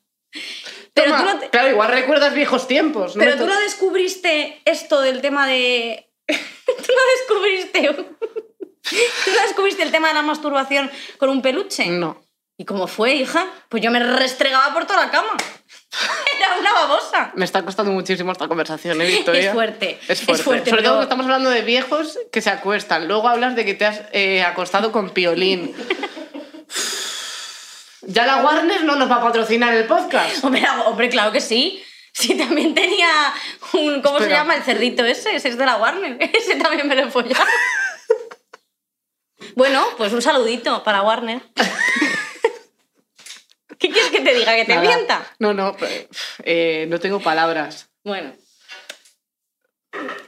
Pero Toma, tú no te- Claro, igual recuerdas viejos tiempos. ¿no? Pero tú no descubriste esto del tema de. tú no descubriste. tú no descubriste el tema de la masturbación con un peluche. No. ¿Y cómo fue, hija? Pues yo me restregaba por toda la cama. Era una babosa. Me está costando muchísimo esta conversación, ¿eh, Victoria? Es fuerte, Es fuerte. es fuerte, Sobre pero- todo que estamos hablando de viejos que se acuestan. Luego hablas de que te has eh, acostado con piolín. Ya la Warner no nos va a patrocinar el podcast. Hombre, hombre, claro que sí. Sí, también tenía un. ¿Cómo se llama? El cerdito ese. Ese es de la Warner. Ese también me lo he follado. Bueno, pues un saludito para Warner. ¿Qué quieres que te diga? ¿Que te Nada. mienta? No, no, eh, no tengo palabras. Bueno.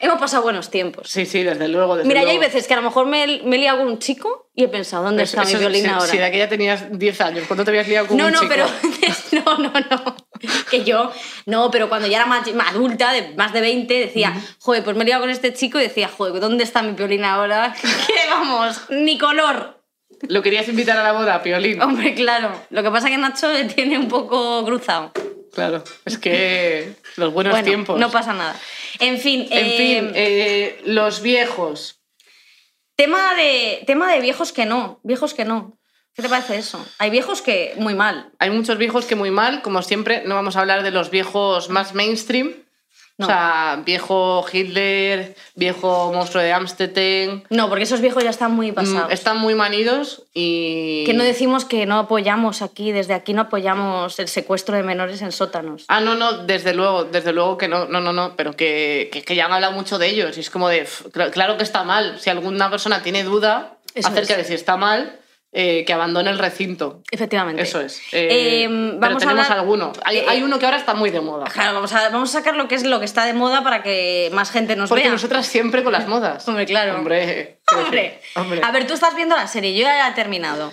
Hemos pasado buenos tiempos. Sí, sí, desde luego. Desde Mira, ya hay veces que a lo mejor me, me he liado con un chico y he pensado, ¿dónde Eso- está mi violín si, ahora? Si de aquella tenías 10 años, ¿cuándo te habías liado con No, un no, chico? pero. No, no, no. Que yo. No, pero cuando ya era más, más adulta, de más de 20, decía, joder, pues me he liado con este chico y decía, joder, ¿dónde está mi violín ahora? Que vamos, ni color. Lo querías invitar a la boda, Piolín. Hombre, claro. Lo que pasa es que Nacho le tiene un poco cruzado. Claro, es que los buenos bueno, tiempos. no pasa nada. En fin, En eh, fin, eh, los viejos. tema, de, tema de viejos que no. Viejos que no. ¿Qué te parece eso? Hay viejos que muy mal. Hay muchos viejos que muy mal, como siempre, no vamos a hablar de los viejos más mainstream. No. O sea, viejo Hitler, viejo monstruo de Amstetten. No, porque esos viejos ya están muy mm, pasados. Están muy manidos y. Que no decimos que no apoyamos aquí, desde aquí no apoyamos el secuestro de menores en sótanos. Ah, no, no, desde luego, desde luego que no, no, no, no, pero que, que, que ya han hablado mucho de ellos y es como de, claro que está mal. Si alguna persona tiene duda Eso acerca es. de si está mal, eh, que abandone el recinto. Efectivamente. Eso es. Eh, Eh, pero vamos a tenemos hablar- alguno. Hay, hay uno que ahora está muy de moda. Claro, vamos a, vamos a sacar lo que es lo que está de moda para que más gente nos Porque vea. nosotras siempre con las modas. Hombre, claro. Hombre. Hombre. Hombre. A ver, tú estás viendo la serie, yo ya la he terminado.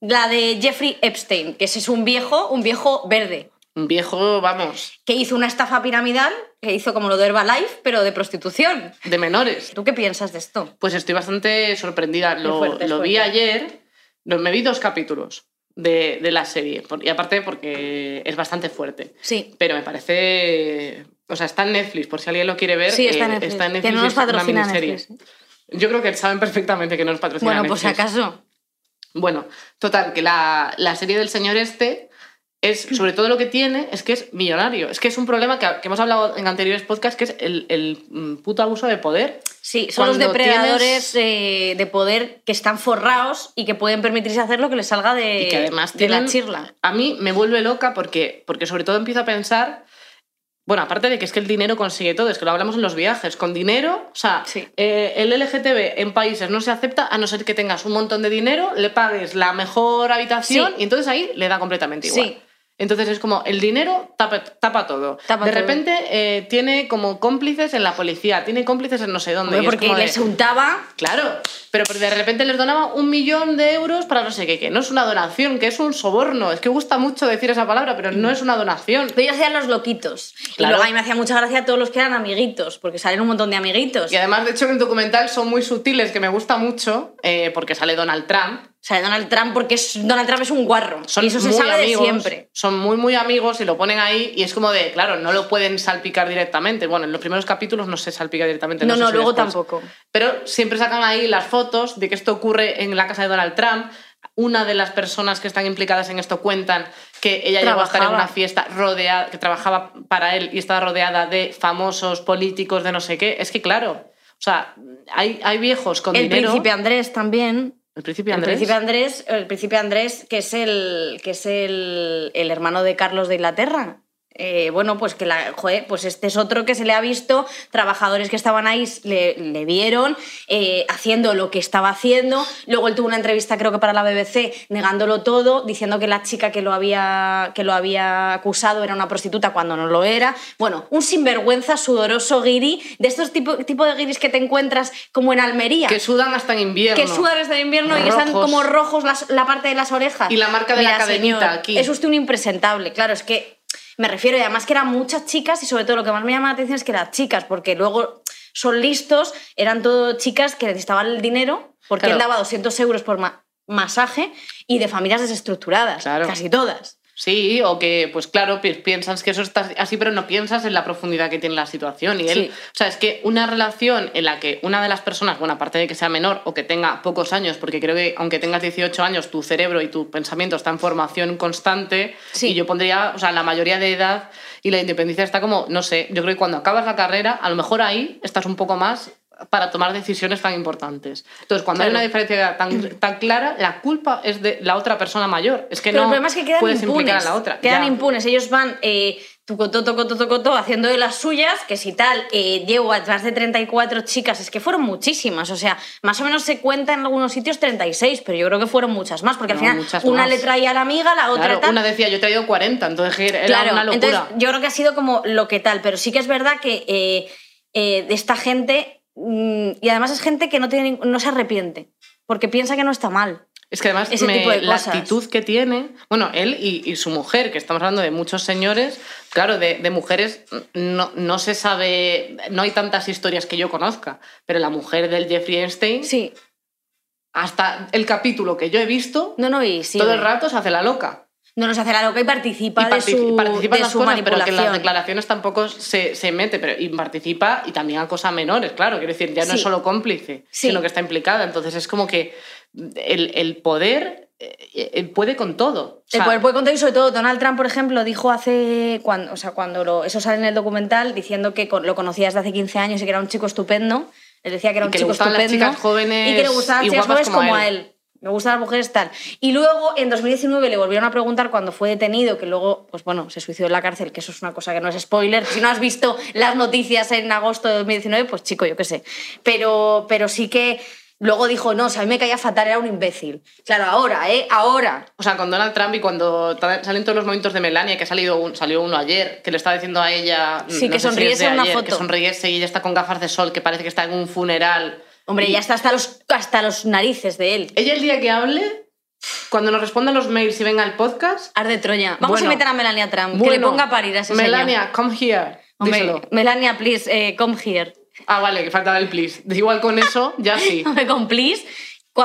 La de Jeffrey Epstein, que ese es un viejo, un viejo verde, Un viejo, vamos, que hizo una estafa piramidal, que hizo como lo de Herbalife, pero de prostitución. de menores. ¿Tú qué piensas de esto? Pues estoy bastante sorprendida. Lo, fuerte, es lo vi ayer, me vi dos capítulos de, de la serie. Y aparte porque es bastante fuerte. Sí. Pero me parece... O sea, está en Netflix, por si alguien lo quiere ver. Sí, está en eh, Netflix. Que no nos patrocina miniserie. Netflix. Yo creo que saben perfectamente que no nos patrocina Bueno, por si Netflix. acaso. Bueno, total, que la, la serie del señor este es, sobre todo lo que tiene, es que es millonario. Es que es un problema que, que hemos hablado en anteriores podcasts, que es el, el, mm, puto abuso de poder. Sí, son los depredadores tienes- de poder que están forrados y que pueden permitirse hacer lo que les salga de, y que además de la tienen- chirla. A mí me vuelve loca porque, porque sobre todo empiezo a pensar, bueno, aparte de que es que el dinero consigue todo, es que lo hablamos en los viajes, con dinero, o sea, Sí. eh, el LGTB en países no se acepta a no ser que tengas un montón de dinero, le pagues la mejor habitación Sí. y entonces ahí le da completamente igual. Sí. Entonces es como el dinero tapa, tapa todo. Tapa de todo. repente eh, tiene como cómplices en la policía, tiene cómplices en no sé dónde. Hombre, y porque de- les untaba. Claro, pero de repente les donaba un millón de euros para no sé qué, que no es una donación, que es un soborno. Es que gusta mucho decir esa palabra, pero no es una donación. Pero ellos hacían los loquitos. Y Claro. luego a mí me hacía mucha gracia todos los que eran amiguitos, porque salen un montón de amiguitos. Y además, de hecho, en el documental son muy sutiles, que me gusta mucho, eh, porque sale Donald Trump. O sea, Donald Trump, porque es, Donald Trump es un guarro. Son y eso se sabe amigos, de siempre. Son muy, muy amigos y lo ponen ahí y es como de, claro, no lo pueden salpicar directamente. Bueno, en los primeros capítulos no se salpica directamente. No, no, si luego tampoco. Pero siempre sacan ahí las fotos de que esto ocurre en la casa de Donald Trump. Una de las personas que están implicadas en esto cuentan que ella llegó a estar en Trabajaba. una fiesta rodeada, que trabajaba para él y estaba rodeada de famosos políticos de no sé qué. Es que claro, o sea, hay, hay viejos con El dinero. príncipe Andrés también. El príncipe El Andrés. príncipe Andrés, el príncipe Andrés, que es el, que es el, el hermano de Carlos de Inglaterra. Eh, bueno, pues que la, joder, pues este es otro que se le ha visto, trabajadores que estaban ahí le, le vieron eh, haciendo lo que estaba haciendo. Luego él tuvo una entrevista, creo que para la BBC, negándolo todo, diciendo que la chica que lo había, que lo había acusado era una prostituta cuando no lo era. Bueno, un sinvergüenza sudoroso guiri, de estos tipo, tipo de guiris que te encuentras como en Almería Que sudan hasta en invierno. que sudan desde el invierno y que están como rojos las- la parte de las orejas. Y la marca de la cadenita señor, aquí. Es usted un impresentable, claro, es que me refiero, y además que eran muchas chicas y sobre todo lo que más me llama la atención es que eran chicas, porque luego son listos, eran todo chicas que necesitaban el dinero porque Claro. él daba 200 euros por ma- masaje y de familias desestructuradas, Claro. casi todas. Sí, o que, pues claro, pi- piensas que eso está así, pero no piensas en la profundidad que tiene la situación. Y él, Sí. o sea, es que una relación en la que una de las personas, bueno, aparte de que sea menor o que tenga pocos años, porque creo que aunque tengas 18 años, tu cerebro y tu pensamiento está en formación constante, Sí. y yo pondría, o sea, la mayoría de edad y la independencia está como, no sé, yo creo que cuando acabas la carrera, a lo mejor ahí estás un poco más para tomar decisiones tan importantes. Entonces, cuando hay una diferencia de edad tan, tan clara, la culpa es de la otra persona mayor. Es que Pero no el problema es que quedan puedes implicar impunes. a la otra. Quedan Ya. impunes. Ellos van eh, tocotó, haciendo de las suyas, que si tal, eh, llevo atrás de 34 chicas, es que fueron muchísimas. O sea, más o menos se cuenta en algunos sitios 36, pero yo creo que fueron muchas más, porque al final una más. le traía a la amiga, la otra Claro, tal. una decía, yo he traído 40, entonces era Claro, una locura. entonces yo creo que ha sido como lo que tal, pero sí que es verdad que eh, eh, de esta gente, mm, y además es gente que no, tiene, no se arrepiente, porque piensa que no está mal. Es que además ese me- tipo de la cosas. actitud que tiene, bueno, él y, y su mujer, que estamos hablando de muchos señores, claro, de, de mujeres no, no se sabe, no hay tantas historias que yo conozca, pero la mujer del Jeffrey Einstein, Sí, hasta el capítulo que yo he visto, no, no, y sí. todo el rato se hace la loca. No nos hace la loca y participa y de su, participa en de las su cosas, pero que en las manipulación. declaraciones tampoco se, se mete, pero y participa y también a cosas menores, claro, quiero decir, ya no Sí. es solo cómplice, Sí. sino que está implicada. Entonces es como que el, el poder eh, eh, puede con todo. O sea, El poder puede contar y sobre todo Donald Trump, por ejemplo, dijo hace, cuando, o sea, cuando lo- eso sale en el documental, diciendo que con- lo conocía desde hace 15 años y que era un chico estupendo. Él decía que era un que chico gustaban las estupendo. chicas jóvenes y que le gustaban las chicas jóvenes como, como a él. él. Me gustan las mujeres tal. Y luego, en 2019, le volvieron a preguntar cuando fue detenido, que luego, pues bueno, se suicidó en la cárcel, que eso es una cosa que no es spoiler. Si no has visto las noticias en agosto de 2019, pues chico, yo qué sé. Pero, pero sí que luego dijo, no, o sea, a mí me caía fatal, era un imbécil. Claro, ahora, ¿eh? Ahora. O sea, con Donald Trump y cuando salen todos los momentos de Melania, que ha salido un- salió uno ayer, que le estaba diciendo a ella Sí, no que sé si en una ayer, foto. Que sonriese y ella está con gafas de sol, que parece que está en un funeral. Hombre, ya está hasta los, hasta los narices de él. Ella el día que hable, cuando nos respondan los mails y venga el podcast, Arde Troya. Vamos Bueno. a meter a Melania Trump, que le ponga a parir a ese Melania, come here. Hombre, díselo. Melania, please, eh, come here. Ah, vale, que faltaba el please. Igual con eso, ya sí. Hombre, con please.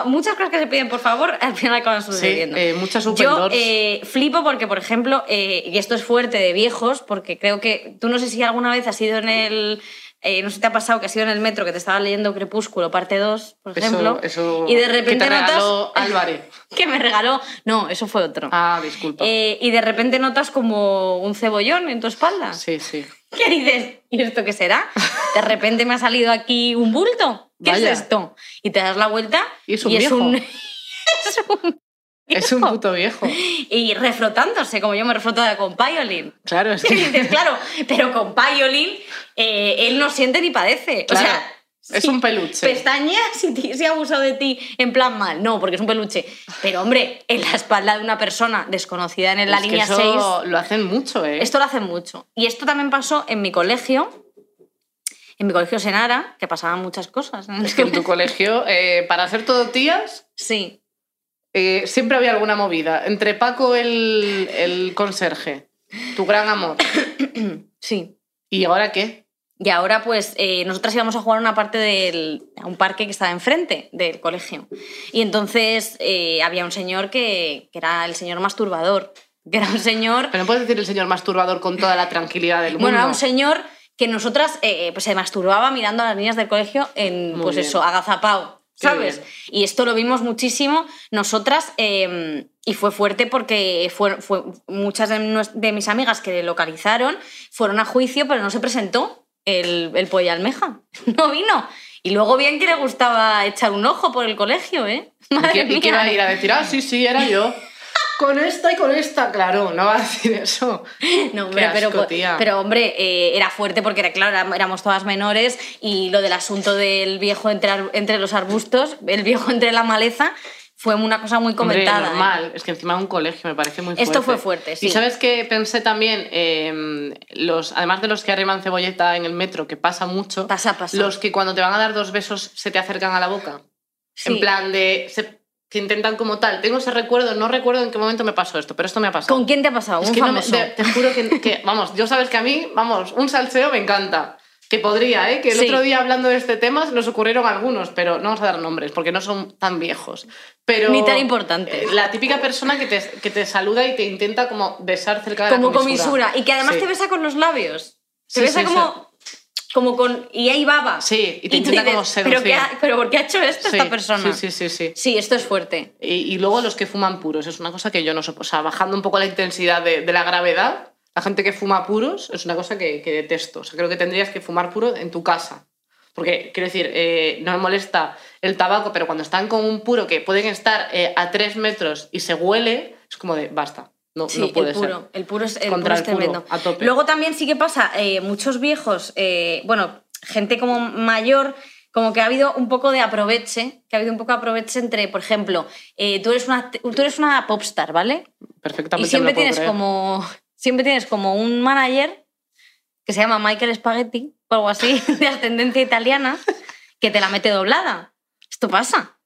Muchas cosas que se piden, por favor, al final acaban Sí, sucediendo. eh, muchas Yo eh, flipo porque, por ejemplo, eh, y esto es fuerte de viejos, porque creo que tú no sé si alguna vez has ido en el... eh, no sé si te ha pasado que has ido en el metro, que te estaba leyendo Crepúsculo, parte 2, por Eso- ejemplo, eso y de que repente te notas... Álvarez. que me regaló... No, eso fue otro. Ah, disculpa. Eh, y de repente notas como un cebollón en tu espalda. Sí, sí. ¿Qué dices? ¿Y esto qué será? De repente me ha salido aquí un bulto. ¿Qué Vaya. es esto? Y te das la vuelta Y es un viejo. un- es un Es un puto viejo. Y refrotándose, como yo me refroto con Payolin. Claro, es ¿Qué que... dices? Claro, pero con Payolin eh, él no siente ni padece. Claro, o sea, es si un peluche. Pestañea si, si ha abusado de ti en plan mal. No, porque es un peluche. Pero hombre, en la espalda de una persona desconocida en la Es que línea eso 6... lo hacen mucho, ¿eh? Esto lo hacen mucho. Y esto también pasó en mi colegio, en mi colegio Senara, que pasaban muchas cosas. Es que en tu colegio, eh, para ser todo tías, Sí. Eh, siempre había alguna movida. Entre Paco, el, el conserje, tu gran amor. Sí. ¿Y ahora qué? Y ahora, pues, eh, nosotras íbamos a jugar a una parte del, a un parque que estaba enfrente del colegio. Y entonces eh, había un señor que, que era el señor masturbador. Que era un señor. Pero no puedes decir el señor masturbador con toda la tranquilidad del mundo. Bueno, era un señor que nosotras eh, pues se masturbaba mirando a las niñas del colegio en, Muy pues bien. eso, agazapao, ¿sabes? Y esto lo vimos muchísimo nosotras eh, y fue fuerte porque fue, fue- muchas de, mis amigas que localizaron fueron a juicio, pero no se presentó el, el Polla Almeja. No vino. Y luego bien que le gustaba echar un ojo por el colegio, ¿eh? ¿Y Madre y qué mía. va a ir a decir? Ah, sí, sí, era yo. Con esta y con esta, claro, no va a decir eso. No, hombre, pero, tía. pero hombre, eh, era fuerte porque era claro, éram- éramos todas menores y lo del asunto del viejo entre, entre los arbustos, el viejo entre la maleza, fue una cosa muy Hombre, comentada. ¿eh? normal. Es que encima de un colegio me parece muy fuerte. Esto fue fuerte, sí. Y sabes que pensé también, eh, los, además de los que arriman cebolleta en el metro, que pasa mucho, Pasa, pasa. los que cuando te van a dar dos besos se te acercan a la boca. Sí. En plan de. se- que intentan como tal. Tengo ese recuerdo, no recuerdo en qué momento me pasó esto, pero esto me ha pasado. ¿Con quién te ha pasado? Es un que no me- famoso. de- te juro que, que, vamos, yo sabes que a mí, vamos, un salseo me encanta. Que podría, ¿eh? Que el Sí. otro día hablando de este tema nos ocurrieron algunos, pero no vamos a dar nombres porque no son tan viejos. Pero, Ni tan importantes. eh, La típica persona que te, que te saluda y te intenta como besar cerca de como la comisura. comisura. Y que además Sí. te besa con los labios. Te Sí, besa como, como con. Y ahí baba. Sí, y te tú intenta como dices, ¿pero, qué seducir. ha- ¿Pero por qué ha hecho esto Sí, esta persona? Sí, sí, sí, sí. Sí, esto es fuerte. Y, y luego los que fuman puros, es una cosa que yo no sé. O sea, bajando un poco la intensidad de, de la gravedad, la gente que fuma puros es una cosa que, que detesto. O sea, creo que tendrías que fumar puro en tu casa. Porque, quiero decir, eh, no me molesta el tabaco, pero cuando están con un puro que pueden estar eh, a tres metros y se huele, es como de basta. No, Sí, no puede el puro. ser. El puro es, el Contra puro es el puro, tremendo. a tope. Luego también sí que pasa, eh, muchos viejos, eh, bueno, gente como mayor, como que ha habido un poco de aproveche, que ha habido un poco de aproveche entre, por ejemplo, eh, tú, eres una, tú eres una popstar, ¿vale? Perfectamente Y siempre tienes creer. como siempre tienes como un manager que se llama Michael Spaghetti o algo así de ascendencia italiana que te la mete doblada. Esto pasa.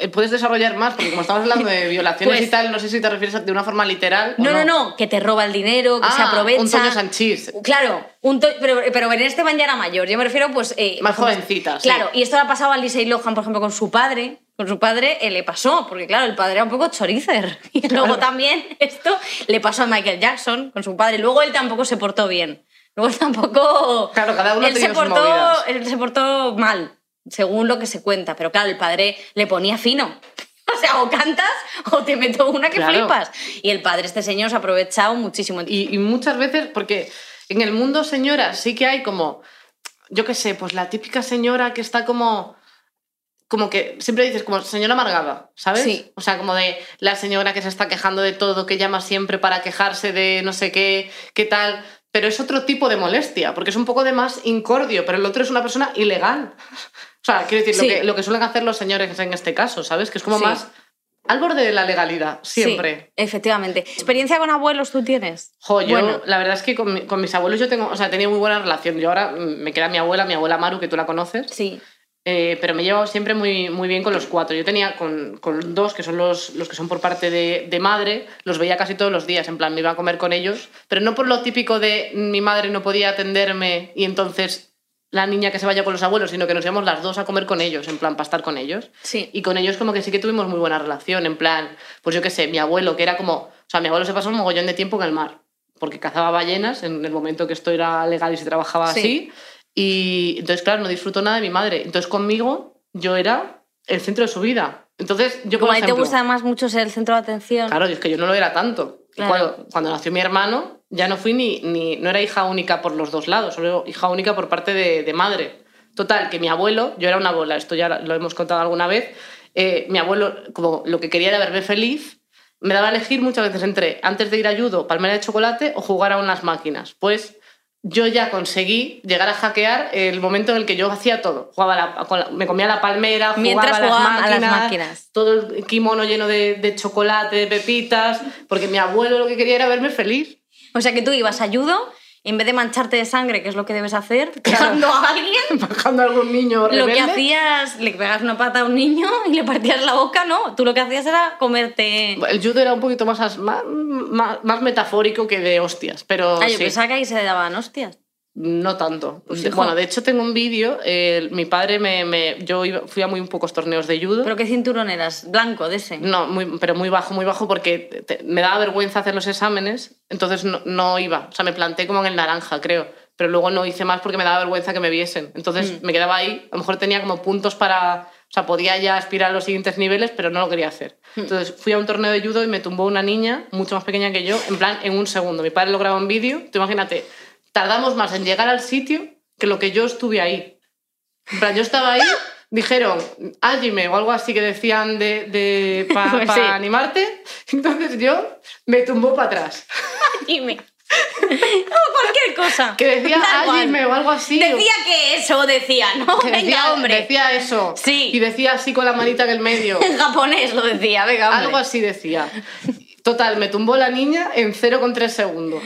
Eh, Puedes desarrollar más, porque como estamos hablando de violaciones Pues- y tal, no sé si te refieres de una forma literal. o No, no, no, que te roba el dinero, que se Ah, aprovecha. Un Toño Sanchís. Claro, un to- pero, pero en Esteban ya era mayor. Yo me refiero, pues. eh, Más como- jovencita, sí. Claro, y esto le ha pasado a Lindsay Lohan, por ejemplo, con su padre. Con su padre eh, le pasó, porque claro, el padre era un poco choricer. Y luego también esto le pasó a Michael Jackson con su padre. Luego él tampoco se portó bien. Luego tampoco. Claro, cada uno él se, portó, él se portó mal, según lo que se cuenta. Pero claro, el padre le ponía fino. O sea, o cantas o te meto una que Claro. flipas. Y el padre, este señor, se ha aprovechado muchísimo. Y, y muchas veces, porque en el mundo señora sí que hay como, yo qué sé, pues la típica señora que está como, como que siempre dices como señora amargada, ¿sabes? Sí. O sea, como de la señora que se está quejando de todo, que llama siempre para quejarse de no sé qué, qué tal. Pero es otro tipo de molestia, porque es un poco de más incordio, pero el otro es una persona ilegal. O sea, quiero decir, Sí. lo, que, lo que suelen hacer los señores en este caso, ¿sabes? Que es como Sí. más al borde de la legalidad, siempre. Sí, efectivamente. ¿Experiencia con abuelos tú tienes? Jo, yo, Bueno. la verdad es que con, con mis abuelos yo tengo, o sea, he tenido muy buena relación. Yo ahora me queda mi abuela, mi abuela Maru, que tú la conoces, Sí. eh, pero me he llevado siempre muy, muy bien con los cuatro. Yo tenía con, con dos, que son los, los que son por parte de, de madre, los veía casi todos los días, en plan, me iba a comer con ellos, pero no por lo típico de mi madre no podía atenderme y entonces la niña que se vaya con los abuelos, sino que nos íbamos las dos a comer con ellos, en plan, para estar con ellos. Sí. Y con ellos como que sí que tuvimos muy buena relación, en plan, pues yo qué sé, mi abuelo, que era como, o sea, mi abuelo se pasó un mogollón de tiempo en el mar, porque cazaba ballenas en el momento que esto era legal y se trabajaba Sí. así. Y entonces, claro, no disfrutó nada de mi madre. Entonces conmigo yo era el centro de su vida. Entonces, yo Como por a ti te gusta además mucho ser el centro de atención. Claro, y es que yo no lo era tanto. Claro. Cuando, cuando nació mi hermano, ya no fui ni, ni. No era hija única por los dos lados, solo hija única por parte de, de madre. Total, que mi abuelo, yo era una bola, esto ya lo hemos contado alguna vez. eh, mi abuelo, como lo que quería era verme feliz, me daba a elegir muchas veces entre antes de ir a judo, palmera de chocolate o jugar a unas máquinas. Pues yo ya conseguí llegar a hackear el momento en el que yo hacía todo. Jugaba la- con la- me comía la palmera, jugaba Mientras las a máquinas. todo el kimono lleno de, de chocolate, de pepitas, porque mi abuelo lo que quería era verme feliz. O sea que tú ibas a judo, en vez de mancharte de sangre, que es lo que debes hacer, pegando a alguien, Bajando a algún niño lo que hacías, le pegas una pata a un niño y le partías la boca, no. Tú lo que hacías era comerte. El judo era un poquito más, más- más metafórico que de hostias, pero Ah, yo sí, pensaba que ahí se daban hostias. No tanto. Pues, bueno, de hecho tengo un vídeo, eh, mi padre me, me- Yo iba- fui a muy pocos torneos de judo. ¿Pero qué cinturón eras? Blanco, de ese. No, muy, pero muy bajo, muy bajo porque te- me daba vergüenza hacer los exámenes, entonces no, no iba. O sea, me planté como en el naranja, creo. Pero luego no hice más porque me daba vergüenza que me viesen. Entonces Mm. me quedaba ahí. A lo mejor tenía como puntos para. O sea, podía ya aspirar a los siguientes niveles, pero no lo quería hacer. Mm. Entonces fui a un torneo de judo y me tumbó una niña, mucho más pequeña que yo, en plan, en un segundo. Mi padre lo grabó en vídeo. Tú imagínate, tardamos más en llegar al sitio que lo que yo estuve ahí. En plan, yo estaba ahí, dijeron, ágime o algo así que decían de, de para Pues sí. animarte. Entonces yo me tumbó para atrás. Dime. o cualquier cosa. Que decía ágime o algo así. Decía que eso, decía, ¿no? que Venga, decía, hombre. decía eso. Sí. Y decía así con la manita en el medio. En japonés lo decía, venga, hombre. Algo así decía. Total, me tumbó la niña en 0,3 segundos.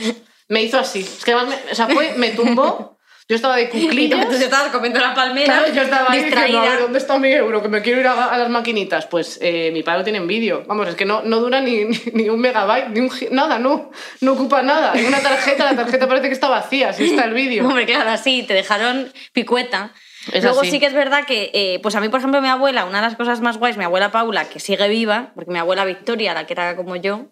Me hizo así. Es que además, me, o sea, fue, me tumbó. Yo estaba de cuclillas. tú estabas comiendo la palmera, Claro, yo estaba ahí diciendo, distraída. ver, ¿dónde está mi euro? Que me quiero ir a, a las maquinitas. Pues eh, mi padre tiene en vídeo. Vamos, es que no, no dura ni, ni, ni un megabyte, ni un nada, no. No ocupa nada. Hay una tarjeta, la tarjeta parece que está vacía, así está el vídeo. Hombre, claro, así, te dejaron picueta. Es Luego así. sí que es verdad que, eh, pues a mí, por ejemplo, mi abuela, una de las cosas más guays, mi abuela Paula, que sigue viva, porque mi abuela Victoria, la que era como yo,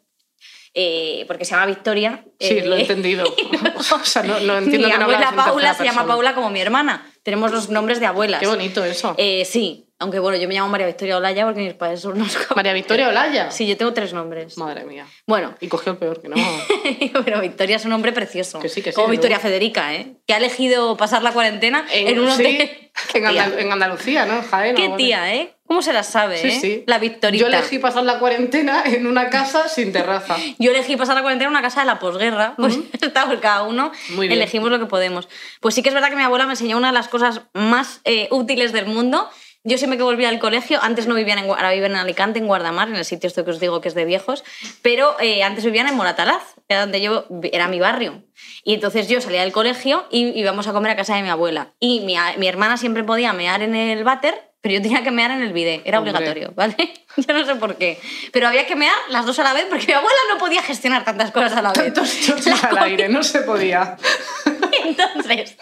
eh, porque se llama Victoria. Sí, eh, lo he entendido. o sea, no, no entiendo mi que no abuela en Paula se llama. Paula como mi hermana. Tenemos los nombres de abuelas. Qué bonito eso. Eh, sí, aunque bueno, yo me llamo María Victoria Olaya porque mis padres son unos... María Victoria Olaya. Sí, yo tengo tres nombres. Madre mía. Bueno, Y cogió el peor, que no. pero Victoria es un nombre precioso. Que sí, que sí, Como Victoria. Federica, ¿eh? Que ha elegido pasar la cuarentena en, un sí, en, Tía. Andal- en Andalucía, ¿no? Jaén. Qué tía, ¿eh? ¿Cómo se la sabe, Sí, eh? sí. La Victorita. Yo elegí pasar la cuarentena en una casa sin terraza. Yo elegí pasar la cuarentena en una casa de la posguerra. Pues estamos cada uno, Muy bien. elegimos lo que podemos. Pues sí que es verdad que mi abuela me enseñó una de las cosas más eh, útiles del mundo. Yo siempre que volvía al colegio, antes no vivían en, ahora viven en Alicante, en Guardamar, en el sitio esto que os digo que es de viejos, pero eh, antes vivían en Moratalaz, que era donde yo, era mi barrio. Y entonces yo salía del colegio y íbamos a comer a casa de mi abuela. Y mi, mi hermana siempre podía mear en el váter, pero yo tenía que mear en el bidet, era Hombre. obligatorio, ¿vale? Yo no sé por qué. Pero había que mear las dos a la vez porque mi abuela no podía gestionar tantas cosas a la vez. Tantos chochos al aire, no se podía. Entonces,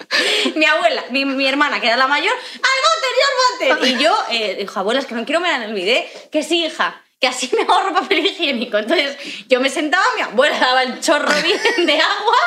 mi abuela, mi, hermana, que era la mayor, ¡al váter, y al váter! Y yo, eh, dijo, abuela, que no quiero en el bidet. Que sí, hija, que así me ahorro papel higiénico. Entonces, yo me sentaba, mi abuela daba el chorro bien de agua.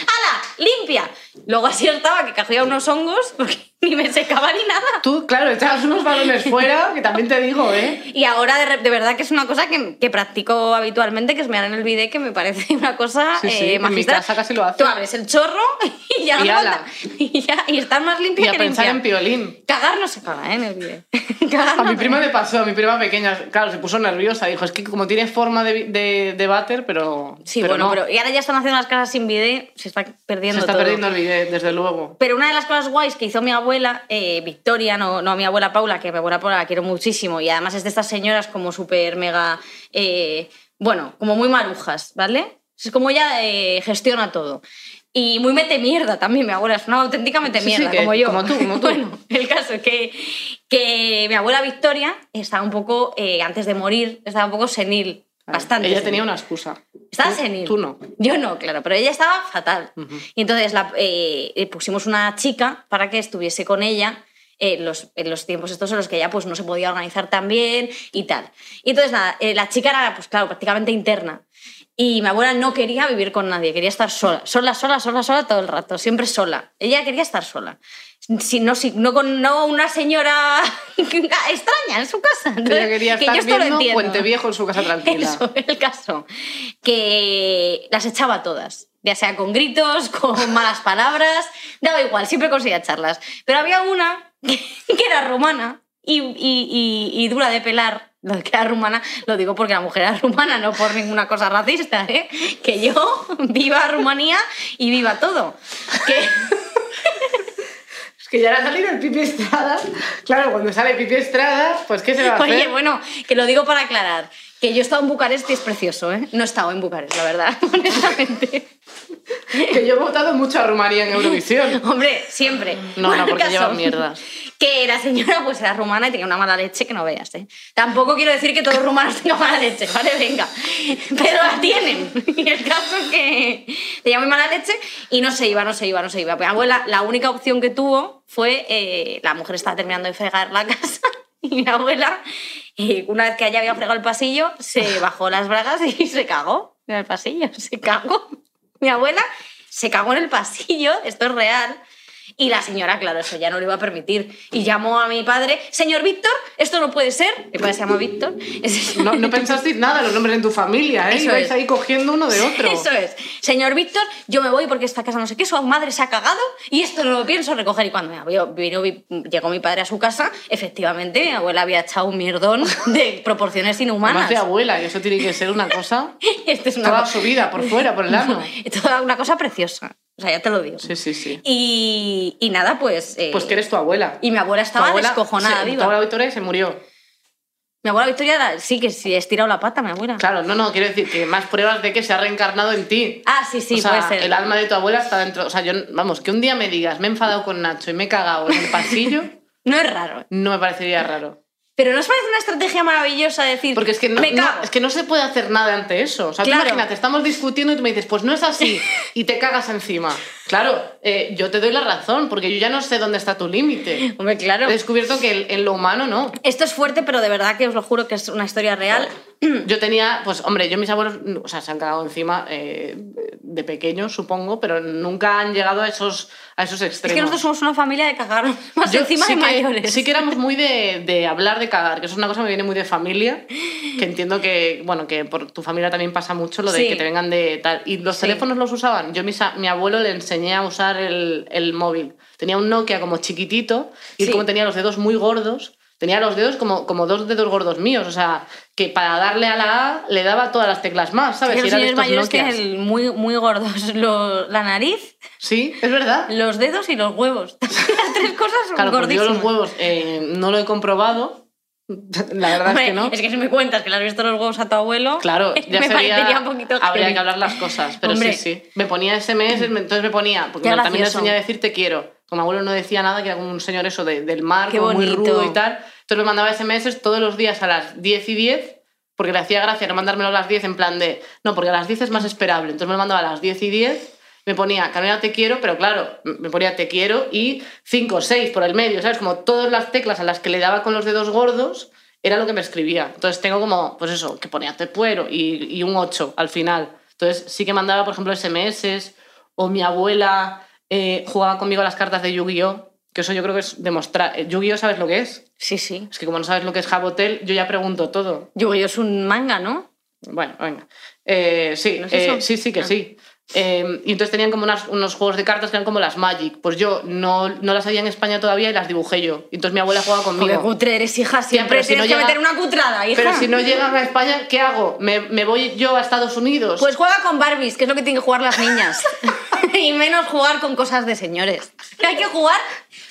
¡Hala! ¡Limpia! Luego así estaba, que cogía unos hongos, porque ni me secaba ni nada. Tú, claro, echabas unos balones fuera, que también te digo, ¿eh? Y ahora de, de verdad que es una cosa que, que practico habitualmente, que es mear en el bidet, que me parece una cosa Sí, sí, eh, en mi casa casi lo hace. Tú abres el chorro y ya Y falta. Y, ya, y más limpia Y a que pensar limpia. en piolín. Cagar no se caga, ¿eh? En el bidet. Cagar A no mi prima le pasó, a mi prima pequeña, claro, se puso nerviosa. Dijo, es que como tiene forma de, de, de váter, pero. Sí, pero bueno, no. pero y ahora ya están haciendo las casas sin bidet, se está perdiendo Se está todo. perdiendo el bidet, desde luego. Pero una de las cosas guays que hizo mi abuela, eh, Victoria, no, no mi abuela Paula, que mi abuela Paula la quiero muchísimo, y además es de estas señoras como súper mega, eh, bueno, como muy marujas, ¿vale? Es como ella eh, gestiona todo. Y muy mete mierda también, mi abuela, es una auténtica mete Sí, sí, mierda, que- como yo. como tú, como tú. bueno, el caso es que, que mi abuela Victoria estaba un poco, eh, antes de morir, estaba un poco senil, bastante. Ella tenía una excusa. Estaba senil. Tú no. Yo no, claro, pero ella estaba fatal. Y entonces la, eh, eh, pusimos una chica para que estuviese con ella en los, en los tiempos estos en los que ella pues, no se podía organizar tan bien y tal. Y entonces nada, eh, la chica era, pues claro, prácticamente interna. Y mi abuela no quería vivir con nadie, quería estar sola, sola, sola, sola, sola todo el rato, siempre sola. Ella quería estar sola. Si, no, si, no con no una señora extraña en su casa. Ella quería Que estar yo esto lo viendo entiendo. Puente Viejo en su casa tranquila. Eso, el caso. Que las echaba todas. Ya sea con gritos, con malas palabras, daba igual, siempre conseguía echarlas. Pero había una que, que era rumana y, y- y- y dura de pelar. Lo de que era rumana lo digo porque la mujer era rumana, no por ninguna cosa racista, ¿eh? Que yo, viva Rumanía y viva todo. Que, que ya le ha salido el Pipi Estrada. Claro, cuando sale Pipi Estrada, pues ¿qué se va a hacer? Oye, bueno, que lo digo para aclarar. Que yo he estado en Bucarest y es precioso, ¿eh? No he estado en Bucarest, la verdad, honestamente. Que yo he votado mucho a Rumanía en Eurovisión. Hombre, siempre. No, Bueno, no, porque llevan mierdas. Que la señora pues era rumana y tenía una mala leche que no veas, ¿eh? Tampoco quiero decir que todos los rumanos tengan mala leche, ¿vale? Venga. Pero la tienen. Y el caso es que tenía muy mala leche y no se iba, no se iba, no se iba. Abuela, la única opción que tuvo fue, eh, la mujer estaba terminando de fregar la casa y mi abuela, eh, una vez que ella había fregado el pasillo, se bajó las bragas y se cagó en el pasillo, se cagó. Mi abuela se cagó en el pasillo, esto es real. Y la señora, claro, eso ya no lo iba a permitir. Y llamó a mi padre, señor Víctor, esto no puede ser. Mi padre se llama Víctor. No, no pensasteis nada, los nombres en tu familia, ¿eh? Eso Ibais es. ahí cogiendo uno de otro. Eso es. Señor Víctor, yo me voy porque esta casa no sé qué, su madre se ha cagado y esto no lo pienso recoger. Y cuando me vino, llegó mi padre a su casa, efectivamente, mi abuela había echado un mierdón de proporciones inhumanas. de abuela, y eso tiene que ser una cosa Esto es una toda cosa- su vida, por fuera, por el ano. Toda una cosa preciosa. O sea, ya te lo digo. Sí, sí, sí. Y, y nada, pues. eh, Pues que eres tu abuela. Y mi abuela estaba abuela descojonada se- viva. Tu abuela Victoria se murió. Mi abuela Victoria sí que sí, estirado la pata, mi abuela. Claro, no, no, quiero decir que más pruebas de que se ha reencarnado en ti. Ah, sí, sí, o sea, puede ser. el alma de tu abuela está dentro. O sea, yo, vamos, que un día me digas, me he enfadado con Nacho y me he cagado en el pasillo, No es raro. no me parecería raro. Pero ¿no os parece una estrategia maravillosa decir, Porque es que no, me no- cago? es que no se puede hacer nada ante eso. O sea, tú Claro. imagínate, estamos discutiendo y tú me dices, pues no es así, y te cagas encima. Claro, eh, yo te doy la razón, porque yo ya no sé dónde está tu límite. Hombre, claro. He descubierto que en lo humano no. Esto es fuerte, pero de verdad que os lo juro que es una historia real. Yo tenía, pues hombre, yo mis abuelos, o sea, se han cagado encima eh, de pequeños, supongo, pero nunca han llegado a esos, a esos Es extremos. que nosotros somos una familia de cagar más Yo encima sí de que- mayores. Sí que éramos muy de, de hablar de cagar, que eso es una cosa que me viene muy de familia, que entiendo que, bueno, que por tu familia también pasa mucho lo de Sí. que te vengan de tal. ¿Y los Sí. teléfonos los usaban? Yo mis mi abuelo le enseñé a usar el, el móvil. Tenía un Nokia como chiquitito y Sí. como tenía los dedos muy gordos, tenía los dedos como, como dos dedos gordos míos, o sea, que para darle a la A le daba todas las teclas más, ¿sabes? Que los eran señores estos mayores tienen el muy, muy gordos lo- la nariz, Sí, es verdad. los dedos y los huevos. Las tres cosas son Claro, pues yo gordísimas. los huevos eh, no lo he comprobado. La verdad Hombre, es que no. Es que si me cuentas que le has visto los huevos a tu abuelo, Claro, ya me sería, parecería un poquito habría que hablar las cosas, pero Hombre. sí, sí. Me ponía SMS, entonces me ponía, porque me- también enseñé a decir te quiero. Como abuelo no decía nada, que era como un señor eso de- del mar, como muy rudo y tal. Entonces me mandaba SMS todos los días a las 10 y 10, porque le hacía gracia no mandármelo a las 10 en plan de, no, porque a las 10 es más esperable. Entonces me lo mandaba a las 10 y 10, me ponía Carolina te quiero, pero claro, me ponía te quiero y 5 o 6 por el medio, ¿sabes? Como todas las teclas a las que le daba con los dedos gordos era lo que me escribía. Entonces tengo como, pues eso, que ponía te puero y, y un 8 al final. Entonces sí que mandaba, por ejemplo, SMS o mi abuela eh, jugaba conmigo a las cartas de Yu-Gi-Oh! Que eso yo creo que es demostrar. eh, ¿Yu-Gi-Oh! sabes lo que es? Sí, sí. Es que como no sabes lo que es Jabotel, yo ya pregunto todo. Yo es un manga, ¿no? Bueno, venga. Eh, sí, ¿No es eh, sí, sí que Ah. sí. Eh, y entonces tenían como unas- unos juegos de cartas que eran como las Magic. Pues yo no, no las había en España todavía y las dibujé yo. Entonces mi abuela jugaba conmigo. cutre eres, hija. Siempre si tienes no que llega- meter una cutrada, hija. Pero si no llegan a España, ¿qué hago? ¿Me, me voy yo a Estados Unidos? Pues juega con Barbies, que es lo que tienen que jugar las niñas. y menos jugar con cosas de señores. Hay que jugar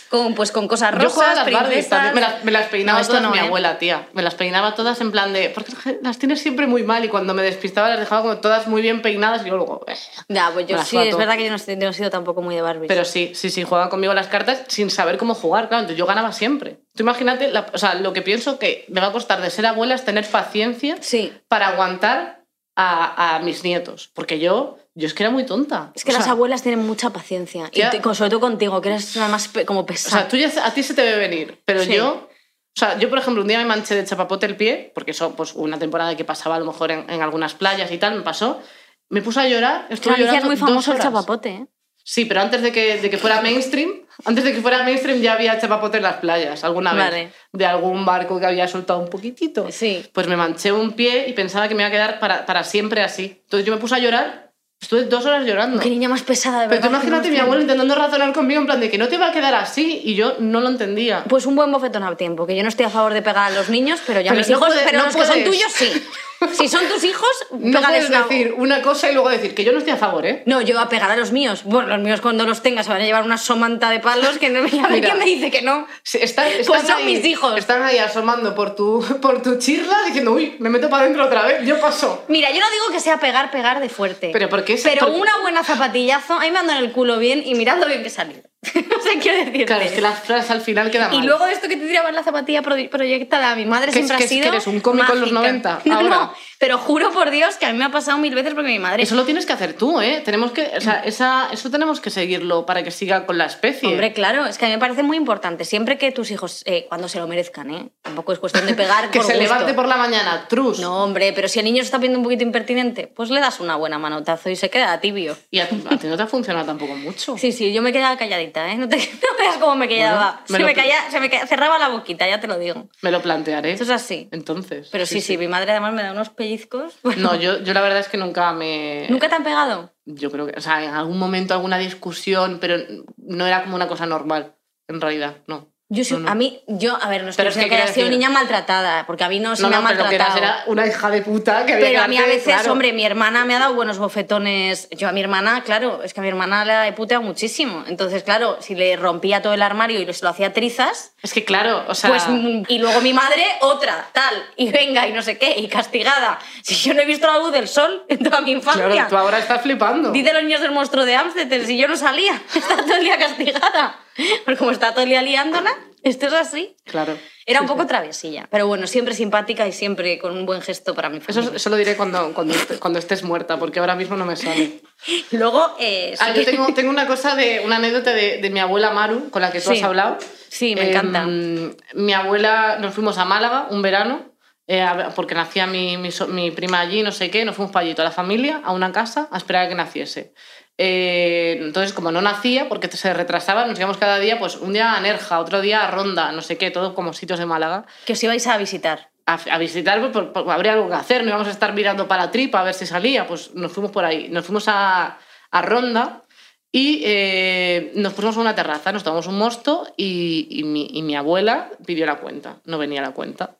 con, pues, con cosas Yo jugaba a rosas, las Barbies princesas... también. Me las, me las peinaba No, todas no, mi ¿eh? abuela, tía. Me las peinaba todas en plan de. Porque las tienes siempre muy mal y cuando me despistaba las dejaba como todas muy bien peinadas y yo luego. eh. Ya, pues yo sí, es verdad que yo no, he sido tampoco muy de Barbies. Pero sí, sí, sí, jugaban conmigo las cartas sin saber cómo jugar, claro. Entonces yo ganaba siempre. Tú imagínate, la- o sea, lo que pienso que me va a costar de ser abuela es tener paciencia Sí. para aguantar a, a mis nietos. Porque yo, yo es que era muy tonta. Es que O las sea, abuelas tienen mucha paciencia. Y te- sobre todo contigo, que eres además pe- como O pesada. sea, tú ya, a ti se te ve venir, pero Sí. yo... O sea, yo, por ejemplo, un día me manché de chapapote el pie, porque eso, pues, una temporada que pasaba a lo mejor en, en algunas playas y tal, me pasó. Me puse a llorar, estuve es llorando muy dos famoso el chapapote, ¿eh? Sí, pero antes de que, de que fuera mainstream, antes de que fuera mainstream ya había chapapote en las playas, alguna vez. Vale. De algún barco que había soltado un poquitito. Sí. Pues me manché un pie y pensaba que me iba a quedar para, para siempre así. Entonces yo me puse a llorar, estuve dos horas llorando. Qué niña más pesada, de Pero verdad. tú imagínate mi abuelo intentando razonar conmigo en plan de que no te va a quedar así y yo no lo entendía. Pues un buen bofetón a tiempo, que yo no estoy a favor de pegar a los niños, pero ya Pero mis no hijos, puede- pero no los que son puedes. tuyos sí. Si son tus hijos, No puedes una- decir una cosa y luego decir que yo no estoy a favor, ¿eh? No, yo voy a pegar a los míos. Bueno, los míos cuando los tenga se van a llevar una somanta de palos que no me a ver Mira. quién me dice que no. Sí, Están, Pues son ahí- mis hijos. Están ahí asomando por tu, por tu chirla diciendo, uy, me meto para adentro otra vez, yo paso. Mira, yo no digo que sea pegar, pegar de fuerte. Pero ¿por qué es- Pero por- una buena zapatillazo, a mí me andan el culo bien y mirad lo bien que he salido. No sé qué decirte. Claro, es que las frases al final quedan Y mal. luego de esto que te tiraban la zapatilla pro- proyectada, mi madre ¿Qué es- siempre ha es- sido que eres un cómico en los mágica. 90 No, ahora? no, pero juro por Dios que a mí me ha pasado mil veces porque mi madre... Eso lo tienes que hacer tú, ¿eh? Tenemos que, o sea, esa, eso tenemos que seguirlo para que siga con la especie. Hombre, claro, es que a mí me parece muy importante. Siempre que tus hijos, eh, cuando se lo merezcan, ¿eh? Tampoco es cuestión de pegar que por se gusto. levante por la mañana, trus. No, hombre, pero si el niño se está viendo un poquito impertinente, pues le das una buena manotazo y se queda tibio. Y a, a ti no te ha funcionado tampoco mucho. Sí, sí, yo me quedaba calladita, ¿eh? No, te, no veas cómo me quedaba. Bueno, me se, me caía- se me ca- cerraba la boquita, ya te lo digo. Me lo plantearé. Eso es así. Entonces. Pero sí, sí, mi madre además me da unos pellizcos. Bueno, No, yo, yo la verdad es que nunca me... ¿Nunca te han pegado? Yo creo que, o sea, en algún momento alguna discusión, pero no era como una cosa normal, en realidad, no. Yo soy- No, no. a mí, yo, a ver, no estoy Pero es que que, haya sido niña maltratada, porque a mí no se No, me ha pero maltratado. era una hija de puta que había Pero a mí a veces, claro. hombre, mi hermana me ha dado buenos bofetones. Yo a mi hermana, claro, es que a mi hermana la he puteado muchísimo. Entonces, claro, si le rompía todo el armario y se lo hacía trizas, Es que claro, o sea... pues. Y luego mi madre, otra, tal. Y venga, y no sé qué, y castigada. Si yo no he visto la luz del sol en toda mi infancia. claro, tú ahora estás flipando. Dice los niños del monstruo de Amsterdam, si yo no salía, está todo el día castigada. Porque como está todo el día liándola, esto es así. Claro. Era un poco travesilla, pero bueno, siempre simpática y siempre con un buen gesto para mi familia. Eso, eso lo diré cuando, cuando, cuando estés muerta, porque ahora mismo no me sale. Luego, eh, sí Ah, yo tengo, tengo una cosa de una anécdota de, de mi abuela Maru, con la que tú Sí. has hablado. Sí, me encanta. Em, mi abuela, nos fuimos a Málaga un verano, eh, porque nacía mi, mi, mi prima allí, no sé qué, nos fuimos para allí, toda la familia, a una casa, a esperar a que naciese. Eh, entonces, como no nacía, porque se retrasaba, nos íbamos cada día, pues un día a Nerja, otro día a Ronda, no sé qué, todo como sitios de Málaga que os ibais a visitar. a, a visitar, pues, por- por- habría algo que hacer, no íbamos a estar mirando para la tripa a ver si salía, pues nos fuimos por ahí, nos fuimos a, a Ronda y eh, nos pusimos a una terraza, nos tomamos un mosto y, y mi, y mi abuela pidió la cuenta, no venía la cuenta.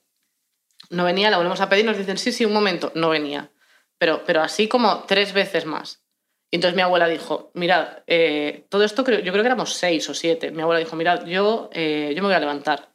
No venía, la volvemos a pedir, nos dicen, sí, sí, un momento, no venía. Pero, pero así como tres veces más. Y entonces mi abuela dijo, mirad, eh, todo esto creo, yo creo que éramos seis o siete. Mi abuela dijo, mirad, yo, eh, yo me voy a levantar.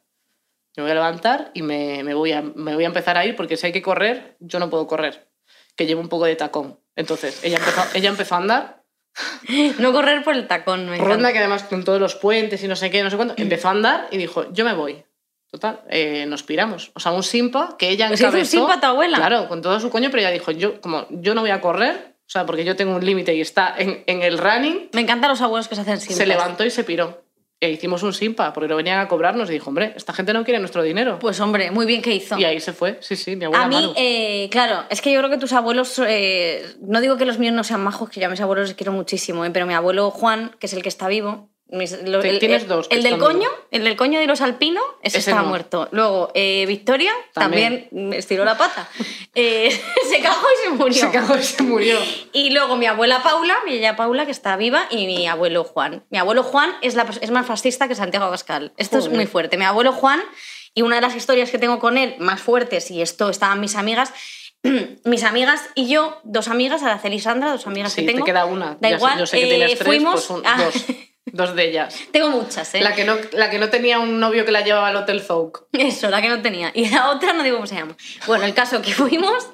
Me voy a levantar y me, me voy a, me voy a empezar a ir porque si hay que correr, yo no puedo correr, que llevo un poco de tacón. Entonces ella empezó, ella empezó a andar, No correr por el tacón, me. Ronda que además con todos los puentes y no sé qué, no sé cuánto, empezó a andar y dijo, yo me voy. Total, eh, nos piramos. O sea, un simpa que ella ¿Se hizo un encabezó. simpa tu abuela? Claro, con todo su coño, pero ella dijo, yo, como yo no voy a correr, o sea, porque yo tengo un límite y está en, en el running, Me encantan los abuelos que se hacen simpas. se levantó y se piró. E hicimos un simpa, porque no venían a cobrarnos y dijo, hombre, esta gente no quiere nuestro dinero. Pues hombre, muy bien que hizo. Y ahí se fue, sí, sí, mi abuela A mí, eh, claro, es que yo creo que tus abuelos, eh, no digo que los míos no sean majos, que yo a mis abuelos les quiero muchísimo, eh, pero mi abuelo Juan, que es el que está vivo, mis- lo- tienes el- dos El del coño, el del coño de los alpinos, ese, Ese está no. muerto. Luego, eh, Victoria También. también, estiró la pata. Eh, se cagó y se murió. Se cagó y se murió. Y luego mi abuela Paula, mi ella Paula, que está viva, y mi abuelo Juan. Mi abuelo Juan es, la, es más fascista que Santiago Abascal. Esto es muy fuerte. Mi abuelo Juan, y una de las historias que tengo con él más fuertes, y esto estaban mis amigas, mis amigas y yo, dos amigas, Araceli y Sandra, dos amigas Sí, que tengo. te queda una. Da Ya sé- igual. yo sé que eh, tienes tres, fuimos. pues un- dos. Dos de ellas. tengo muchas, ¿eh? La que, no, la que no tenía un novio que la llevaba al Hotel Zouk. Eso, la que no tenía. Y la otra no digo cómo se llama. Bueno, el caso que fuimos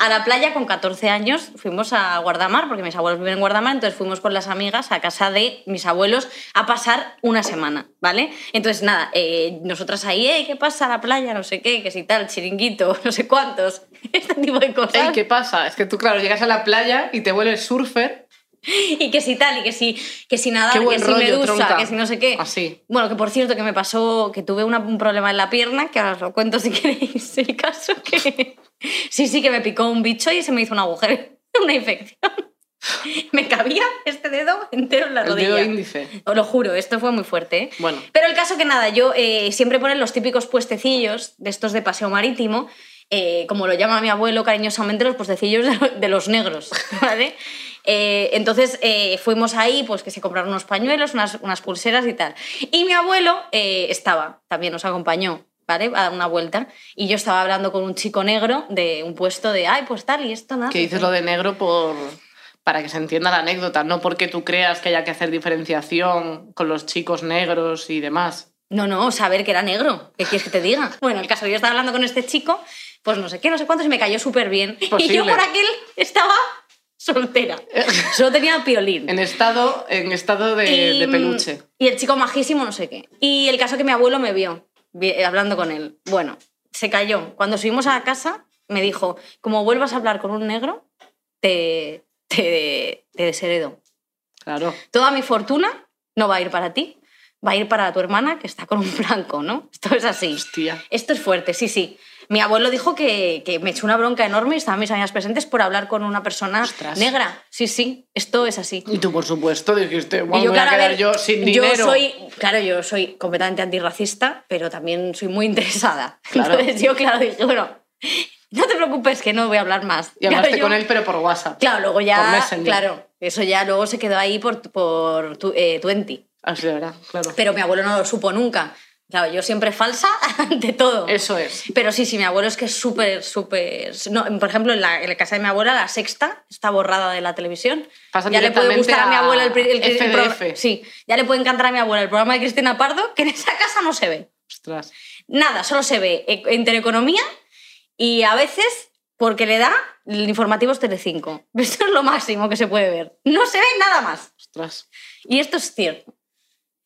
a la playa con 14 años, fuimos a Guardamar, porque mis abuelos viven en Guardamar, entonces fuimos con las amigas a casa de mis abuelos a pasar una semana, ¿vale? Entonces, nada, eh, nosotras ahí, eh, ¿qué pasa a la playa? No sé qué, que si tal, chiringuito, no sé cuántos, este tipo de cosas. Ey, ¿qué pasa? Es que tú, claro, llegas a la playa y te vuelves surfer. Y que si tal, y que si, que si nada, que si rollo, medusa, tronca. que si no sé qué. Así. Bueno, que por cierto, que me pasó, que tuve una- un problema en la pierna, que ahora os lo cuento si queréis el caso, que sí, sí, que me picó un bicho y se me hizo un agujero, una infección. Me cabía este dedo entero en la El rodilla. dedo índice. Os lo juro, esto fue muy fuerte. ¿eh? Bueno. Pero el caso que nada, yo eh, siempre ponen los típicos puestecillos de estos de paseo marítimo, eh, como lo llama mi abuelo cariñosamente, los puestecillos de los negros, ¿vale? Eh, entonces eh, fuimos ahí, pues que se compraron unos pañuelos, unas, unas pulseras y tal. Y mi abuelo eh, estaba, también nos acompañó, ¿vale? A dar una vuelta. Y yo estaba hablando con un chico negro de un puesto de, ay, pues tal, y esto nada. Que dices lo de negro por para que se entienda la anécdota, no porque tú creas que haya que hacer diferenciación con los chicos negros y demás. No, no, saber que era negro. ¿Qué quieres que te diga? Bueno, el caso, yo estaba hablando con este chico, pues no sé qué, no sé cuánto, y me cayó súper bien. Y yo Posible. por aquel estaba soltera. Solo tenía piolín. En estado, en estado de, Y, de peluche. Y el chico majísimo, no sé qué. Y el caso que mi abuelo me vio vi- hablando con él. Bueno, se cayó. Cuando subimos a la casa, me dijo, como vuelvas a hablar con un negro, te, te, te desheredo. Claro. Toda mi fortuna no va a ir para ti, va a ir para tu hermana que está con un blanco, ¿no? Esto es así. Hostia. Esto es fuerte, sí, sí. Mi abuelo dijo que, que me echó una bronca enorme y estaban mis amigas presentes por hablar con una persona Ostras. negra. Sí, sí, esto es así. Y tú, por supuesto, dijiste, bueno, Y yo, voy a claro, a quedar ver, yo sin yo dinero. soy, claro, yo soy completamente antirracista, pero también soy muy interesada. Claro. Entonces yo, claro, dije, bueno, no te preocupes que no voy a hablar más. Y hablaste Claro, yo- con él, pero por WhatsApp. Claro, luego Por ya, Messenger. claro, eso ya luego se quedó ahí por, por tu, eh, 20. Así de verdad, claro. Pero mi abuelo no lo supo nunca. Claro, yo siempre falsa ante todo. Eso es. Pero sí, sí, mi abuelo es que es súper, súper... No, por ejemplo, en la, en la casa de mi abuela, la sexta está borrada de la televisión. Pasan ya le puede gustar a, mi a abuela el, pri- el- el pro-. Sí, ya le puede encantar a mi abuela el programa de Cristina Pardo, que en esa casa no se ve. Ostras. Nada, solo se ve e- Intereconomía y a veces, porque le da, el informativo es Telecinco. Esto es lo máximo que se puede ver. No se ve nada más. Ostras. Y esto es cierto.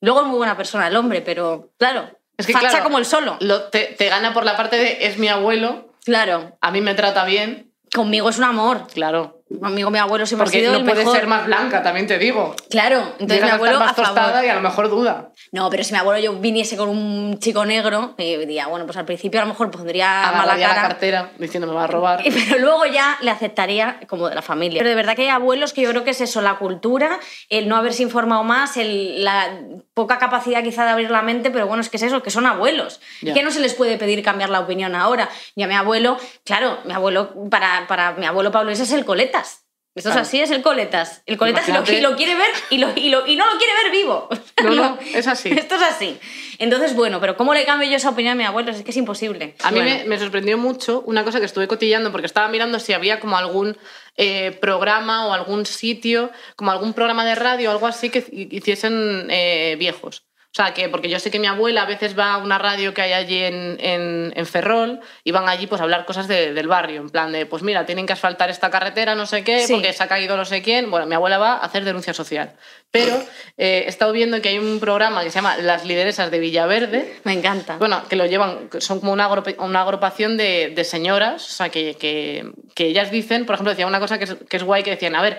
Luego es muy buena persona el hombre, pero claro, Es que, facha claro, como el solo. Lo, te, te gana por la parte de es mi abuelo, Claro, a mí me trata bien, conmigo es un amor. claro. Conmigo mi abuelo siempre ha Porque sido no el puede mejor. ser más blanca, también te digo. Claro, entonces mi a abuelo a más tostada favor. y a lo mejor duda. No, pero si mi abuelo yo viniese con un chico negro, eh, diría, bueno, pues al principio a lo mejor pondría mala Agarraría la cara. cartera diciendo me va a robar. Pero luego ya le aceptaría como de la familia. Pero de verdad que hay abuelos que yo creo que es eso, la cultura, el no haberse informado más, el- la poca capacidad quizá de abrir la mente, pero bueno, es que es eso, que son abuelos. Ya. Que no se les puede pedir cambiar la opinión ahora. Y a mi abuelo, claro, mi abuelo, para, para mi abuelo Pablo ese es el coletas. Esto Claro. es así, es el coletas. El coletas lo, lo quiere ver y, lo, y, lo- y no lo quiere ver vivo. No, no, es así. Esto es así. Entonces, bueno, pero ¿cómo le cambio yo esa opinión a mi abuelo? Es que es imposible. A mí Bueno. me, me sorprendió mucho una cosa que estuve cotillando porque estaba mirando si había como algún eh, programa o algún sitio, como algún programa de radio o algo así que hi- hiciesen eh, viejos. O sea, que porque yo sé que mi abuela a veces va a una radio que hay allí en, en, en Ferrol y van allí pues a hablar cosas de- del barrio, en plan de, pues mira, tienen que asfaltar esta carretera, no sé qué, Sí. porque se ha caído no sé quién. Bueno, mi abuela va a hacer denuncia social. Pero eh, he estado viendo que hay un programa que se llama Las Lideresas de Villaverde, Me encanta. bueno, que lo llevan, son como una, una agrupación de, de señoras, o sea, que, que, que ellas dicen, por ejemplo, decía una cosa que es, que es guay, que decían, a ver,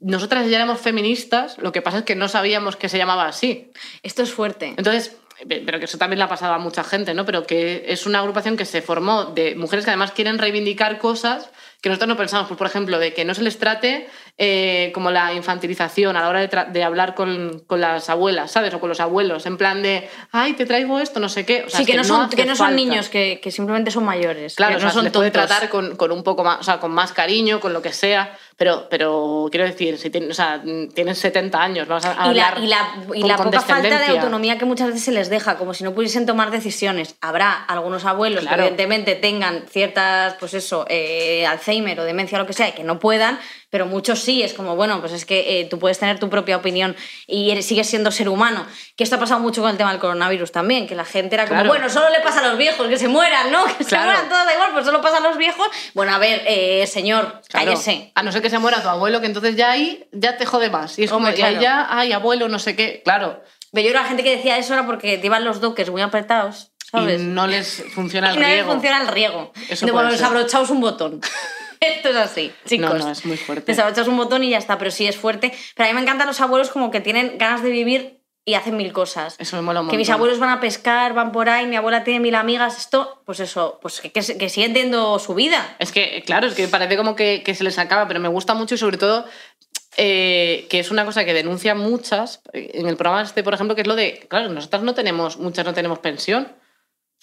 nosotras ya éramos feministas, lo que pasa es que no sabíamos que se llamaba así. Esto es fuerte. Entonces, pe- pero que eso también le ha pasado a mucha gente, ¿no? Pero que es una agrupación que se formó de mujeres que además quieren reivindicar cosas que nosotros no pensamos, pues, por ejemplo, de que no se les trate eh, como la infantilización a la hora de, hablar con, con las abuelas, ¿sabes? O con los abuelos, en plan de, ay, te traigo esto, no sé qué. O sea, sí, es que, no son, que no son niños, que, que simplemente son mayores. Claro, que o sea, no se son les puede tontos. tratar con, con un poco más, o sea, con más cariño, con lo que sea, pero, pero quiero decir, si tienen, o sea, tienen 70 años, vamos a Y la, hablar y la, y con la poca falta de autonomía que muchas veces se les deja, como si no pudiesen tomar decisiones. Habrá algunos abuelos Claro. que evidentemente tengan ciertas, pues eso, eh, Alzheimer o demencia o lo que sea, y que no puedan, pero muchos sí, es como, bueno, pues es que eh, tú puedes tener tu propia opinión y eres- sigues siendo ser humano. Que esto ha pasado mucho con el tema del coronavirus también, que la gente era como, Claro. bueno, solo le pasa a los viejos, que se mueran, ¿no? Que se mueran todos, da igual, pues solo pasa a los viejos. Bueno, a ver, eh, señor, Claro. cállese. A no ser que se muera tu abuelo, que entonces ya ahí ya te jode más. Y es Hombre, como, claro. ya, ay, abuelo, no sé qué. Claro. Pero yo creo que la gente que decía eso era porque te iban los doques muy apretados, ¿sabes? Y no les funciona el y no les riego. funciona el riego. Eso de bueno, desabrochaos un botón. Esto es así, chicos. No, no, es muy fuerte. Desabrochaos un botón y ya está, pero sí es fuerte. Pero a mí me encantan los abuelos como que tienen ganas de vivir y hacen mil cosas. Eso me mola un Que mis abuelos van a pescar, van por ahí, mi abuela tiene mil amigas, esto, pues eso, pues que, que, que siguen teniendo su vida. Es que, claro, es que parece como que, que se les acaba, pero me gusta mucho y sobre todo eh, que es una cosa que denuncian muchas eh, en el programa este, por ejemplo, que es lo de, claro, nosotras no tenemos, muchas no tenemos pensión.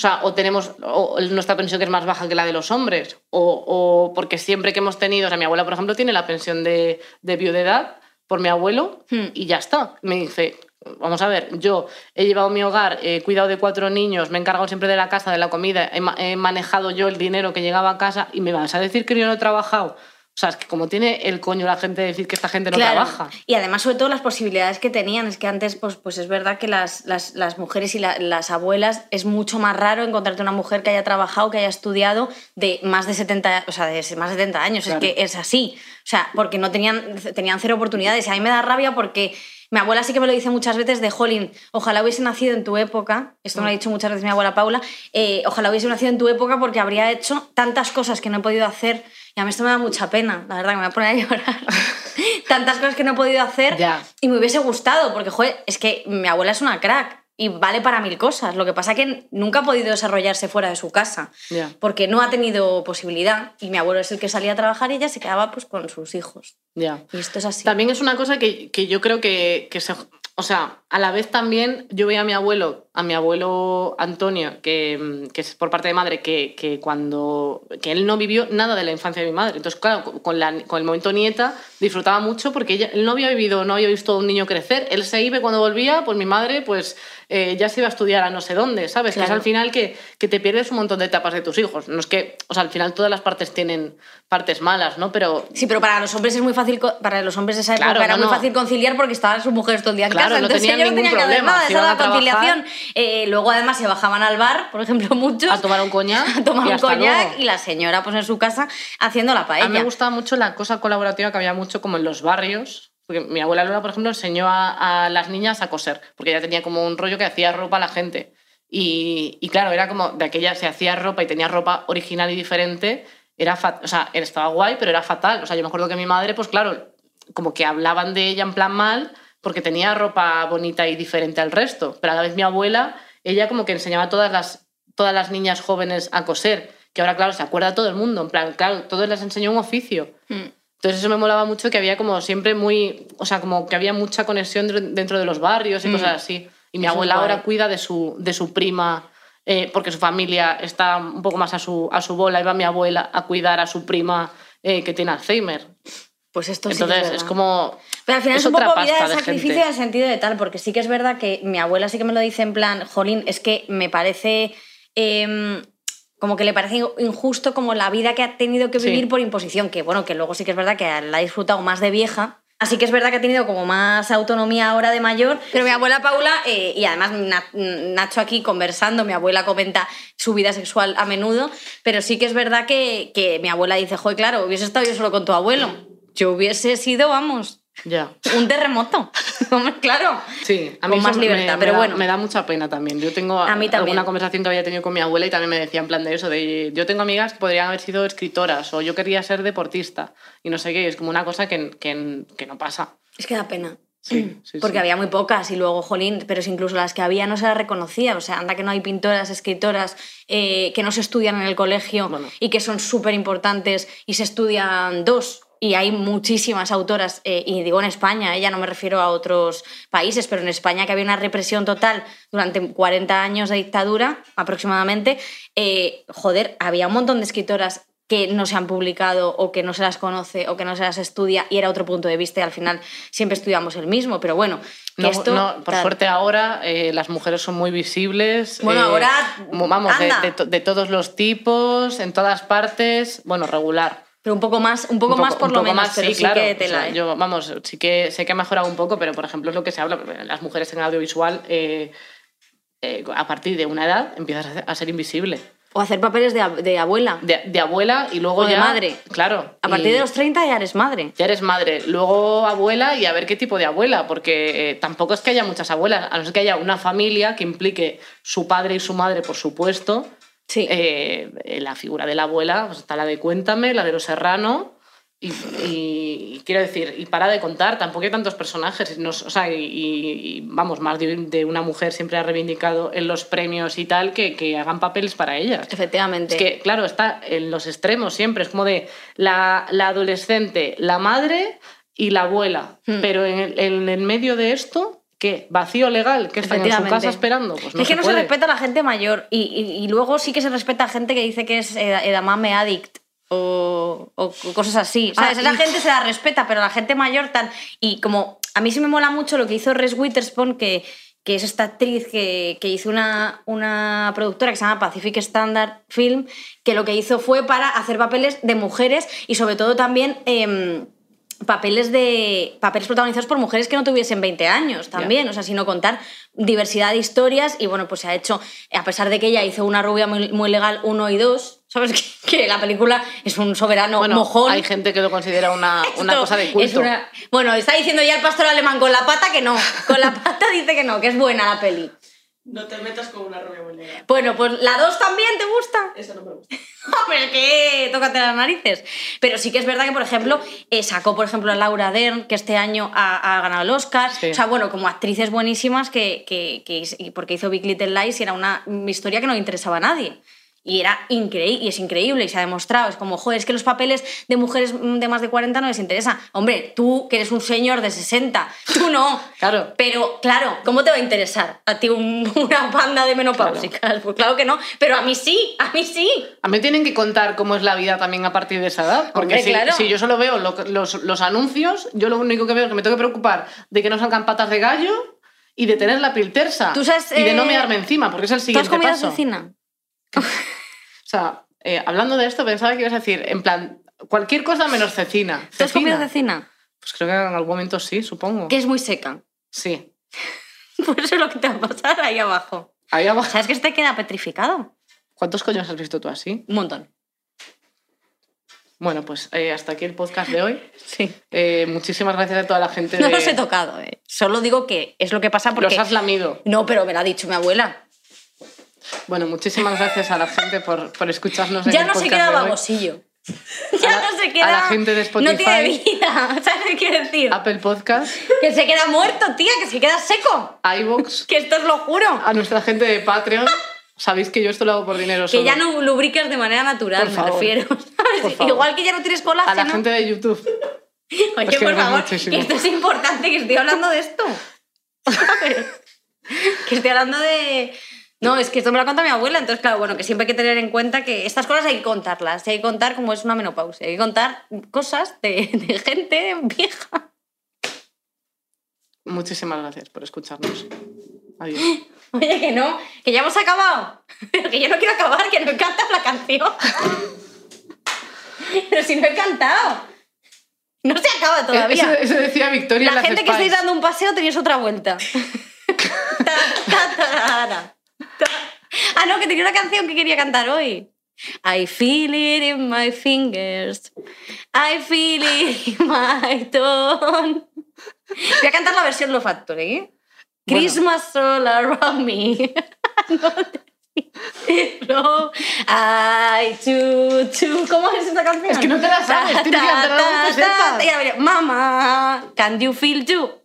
O sea, o tenemos o nuestra pensión que es más baja que la de los hombres, o, o porque siempre que hemos tenido, o sea, mi abuela, por ejemplo, tiene la pensión de, de viudedad por mi abuelo Hmm. y ya está. Me dice, vamos a ver, yo he llevado mi hogar, he cuidado de cuatro niños, me he encargado siempre de la casa, de la comida, he, ma- he manejado yo el dinero que llegaba a casa y me vas a decir que yo no he trabajado. O sea, es que como tiene el coño la gente de decir que esta gente no Claro. trabaja. Y además, sobre todo, las posibilidades que tenían. Es que antes, pues, pues es verdad que las, las, las mujeres y la- las abuelas es mucho más raro encontrarte una mujer que haya trabajado, que haya estudiado de más de 70, o sea, de más de 70 años. Claro. Es que es así. O sea, porque no tenían, tenían cero oportunidades. Y a mí me da rabia porque mi abuela sí que me lo dice muchas veces de Jolín, ojalá hubiese nacido en tu época, esto me lo ha dicho muchas veces mi abuela Paula, eh, ojalá hubiese nacido en tu época porque habría hecho tantas cosas que no he podido hacer. Y a mí esto me da mucha pena, la verdad, que me voy a poner a llorar. tantas cosas que no he podido hacer Ya. y me hubiese gustado, porque, joder, es que mi abuela es una crack y vale para mil cosas. Lo que pasa es que nunca ha podido desarrollarse fuera de su casa, Ya. porque no ha tenido posibilidad. Y mi abuelo es el que salía a trabajar y ella se quedaba pues, con sus hijos. Ya. Y esto es así. También es una cosa que, que yo creo que, que se... O sea, a la vez también yo veía a mi abuelo, a mi abuelo Antonio, que, que es por parte de madre, que, que cuando... que él no vivió nada de la infancia de mi madre. Entonces, claro, con, la, con el momento nieta disfrutaba mucho porque él no había vivido, no había visto a un niño crecer. Él se iba cuando volvía, pues mi madre, pues eh, ya se iba a estudiar a no sé dónde, ¿sabes? Que es Claro. al final que, que te pierdes un montón de etapas de tus hijos. No es que, o sea, al final todas las partes tienen partes malas, ¿no? Pero Sí, pero para los hombres es muy fácil, para los hombres de esa época Claro, era no, muy no. fácil conciliar porque estaban sus mujeres todo el día en Claro, casa, no entonces tenían ellos no tenían que hacer problema, nada, se esa conciliación. Eh, luego además se bajaban al bar, por ejemplo, muchos, a tomar un coñac, a tomar un coñac luego. y la señora pues en su casa haciendo la paella. A mí me gustaba mucho la cosa colaborativa que había mucho como en los barrios. Porque mi abuela Lola, por ejemplo, enseñó a, a las niñas a coser, porque ella tenía como un rollo que hacía ropa a la gente. Y, y claro, era como de aquella se hacía ropa y tenía ropa original y diferente. Era o sea, estaba guay, pero era fatal. O sea, yo me acuerdo que mi madre, pues claro, como que hablaban de ella en plan mal, porque tenía ropa bonita y diferente al resto. Pero a la vez mi abuela, ella como que enseñaba a todas las, todas las niñas jóvenes a coser, que ahora, claro, se acuerda todo el mundo. En plan, claro, todos les enseñó un oficio. Mm. Entonces eso me molaba mucho que había como siempre muy, o sea, como que había mucha conexión dentro de los barrios y Mm. cosas así. Y mi Eso abuela ahora cuida de su, de su prima, eh, porque su familia está un poco más a su, a su bola, y va mi abuela a cuidar a su prima eh, que tiene Alzheimer. Pues esto sí que Entonces es, es como... Pero al final es, es un poco vida de de sacrificio gente. en el sentido de tal, porque sí que es verdad que mi abuela sí que me lo dice en plan, Jolín, es que me parece em, como que le parece injusto como la vida que ha tenido que Sí. vivir por imposición, que bueno, que luego sí que es verdad que la ha disfrutado más de vieja. Así que es verdad que ha tenido como más autonomía ahora de mayor. Pero mi abuela Paula, eh, y además Na- Nacho aquí conversando, mi abuela comenta su vida sexual a menudo, pero sí que es verdad que, que mi abuela dice, joder, claro, hubiese estado yo solo con tu abuelo. Yo hubiese sido, vamos, Ya. un terremoto. Claro. Sí, a Con mí eso más me- libertad, me pero da- bueno. Me da mucha pena también. Yo tengo A mí también. alguna conversación que había tenido con mi abuela y también me decía en plan de eso, de yo tengo amigas que podrían haber sido escritoras o yo quería ser deportista y no sé qué, es como una cosa que, que, que no pasa. Es que da pena. Sí, sí, Porque sí. había muy pocas y luego, jolín, pero si incluso las que había no se las reconocía. O sea, anda que no hay pintoras, escritoras eh, que no se estudian en el colegio Bueno. y que son súper importantes y se estudian dos. Y hay muchísimas autoras, eh, y digo en España, eh, ya no me refiero a otros países, pero en España que había una represión total durante 40 años de dictadura aproximadamente, eh, joder, había un montón de escritoras que no se han publicado o que no se las conoce o que no se las estudia y era otro punto de vista y al final siempre estudiamos el mismo, pero bueno, que No, esto... no, por tal. suerte ahora eh, las mujeres son muy visibles. Bueno, eh, ahora, mo- Vamos, de, de de todos los tipos, en todas partes, bueno, regular. Pero un poco más, un poco, Un más por un lo poco menos, más, pero sí, claro. que O tela, sea, ¿eh? Yo, vamos, sí que sé que ha mejorado un poco, pero por ejemplo es lo que se habla, las mujeres en audiovisual, eh, eh, a partir de una edad empiezas a ser- invisible. O hacer papeles de, ab- de abuela. De, de abuela y luego O de ya... madre. Claro. A partir de los 30 ya eres madre. Ya eres madre, luego abuela y a ver qué tipo de abuela, porque eh, tampoco es que haya muchas abuelas, a no ser que haya una familia que implique su padre y su madre, por supuesto. Sí. Eh, la figura de la abuela, pues está la de Cuéntame, la de Los Serrano. Y, y- y quiero decir, y para de contar, tampoco hay tantos personajes. no s- o sea, y, y- y, vamos, más de, de una mujer siempre ha reivindicado en los premios y tal que, que hagan papeles para ellas. Efectivamente. Es que, claro, está en los extremos siempre. Es como de la, la adolescente, la madre y la abuela. Hmm. Pero en el, en el medio de esto, ¿qué? ¿Vacío legal? ¿Que están en su casa esperando? Pues no es que se no puede. se respeta a la gente mayor y, y- y luego sí que se respeta a gente que dice que es ed- edamame addict o, o cosas así. ¿sabes? Ah, Esa y- gente se la respeta, pero la gente mayor tal... Y como a mí sí me mola mucho lo que hizo Reese Witherspoon, que, que es esta actriz que, que hizo una, una productora que se llama Pacific Standard Film, que lo que hizo fue para hacer papeles de mujeres y sobre todo también... em, papeles de papeles protagonizados por mujeres que no tuviesen 20 años también, o sea, sino contar diversidad de historias y bueno, pues se ha hecho, a pesar de que ella hizo una rubia muy, muy legal uno y dos, ¿sabes? Que, que la película es un soberano Bueno, mojón. hay gente que lo considera una, una cosa de es culto. una- Bueno, está diciendo ya el pastor alemán con la pata que no, con la pata dice que no, que es buena la peli. No te metas con una rubia legal. Bueno, pues la 2 también te gusta. Eso no me gusta. Hombre, que tócate las narices. Pero sí que es verdad que, por ejemplo, eh, sacó, por ejemplo, a Laura Dern, que este año ha, ha ganado el Oscar. Sí. O sea, bueno, como actrices buenísimas que, que, que porque hizo Big Little Lies y era una historia que no interesaba a nadie. Y era increíble, y es increíble, y se ha demostrado. Es como, joder, es que los papeles de mujeres mm, de más de 40 no les interesa. Hombre, tú, que eres un señor de 60, tú no. Claro. Pero, claro, ¿cómo te va a interesar a ti un- una banda de menopáusicas? Pues claro que no, pero a mí sí, a mí sí. A mí tienen que contar cómo es la vida también a partir de esa edad. Porque Hombre, si, claro. si yo solo veo lo- los, los anuncios, yo lo único que veo es que me tengo que preocupar de que no salgan patas de gallo y de tener la piel tersa ¿Tú sabes, y de no eh, mearme encima, porque es el ¿Tú has siguiente comido paso. cecina? O sea, eh, hablando de esto, pensaba que ibas a decir, en plan, cualquier cosa menos cecina. ¿Tú has comido ¿Cecina? cecina? Pues creo que en algún momento sí, supongo. Que es muy seca. Sí. Por eso es lo que te va a pasar ahí abajo. Ahí abajo. ¿Sabes que se te queda petrificado? ¿Cuántos coños has visto tú así? Un montón. Bueno, pues eh, hasta aquí el podcast de hoy. Sí. Eh, muchísimas gracias a toda la gente No de... los he tocado, ¿eh? Solo digo que es lo que pasa porque... Los has lamido. No, pero me lo ha dicho mi abuela. Bueno, muchísimas gracias a la gente por, por escucharnos en Ya el no se podcast queda babosillo. A Ya la- no se queda... a la gente de No tiene Spotify. vida. ¿Sabes qué quiero decir? Apple Podcast, Que se queda muerto, tía, que se queda seco. iVoox, Que esto os lo juro. a nuestra gente de Patreon. Sabéis que yo esto lo hago por dinero Que solo. ya no lubricas de manera natural, Por me favor. refiero. Por. Igual que ya no tienes A colágeno. la gente de YouTube. Oye, Os por queremos favor, muchísimo. que esto es importante, que estoy hablando de esto. Que estoy hablando de... No, es que esto me lo ha contado mi abuela, entonces claro, bueno, que siempre hay que tener en cuenta que estas cosas hay que contarlas, hay que contar cómo es una menopausia, hay que contar cosas de, de gente vieja. Muchísimas gracias por escucharnos. Adiós. Oye, que no, que ya hemos acabado, pero que yo no quiero acabar, que no he cantado la canción. pero si no he cantado. No se acaba todavía. Eso, eso decía Victoria en La las gente que estáis dando un paseo tenéis otra vuelta. Ta, ta, ta. Ah, no, que tenía una canción que quería cantar hoy. I feel it in my fingers. I feel it in my tongue. Voy a cantar la versión Lo Factory. ¿eh? Bueno. Christmas all around me. No, I to, to. ¿Cómo es esta canción? Es que no te la sabes, tienes que cantar algo que sepas. Y ahora viene, Mama, can you feel you?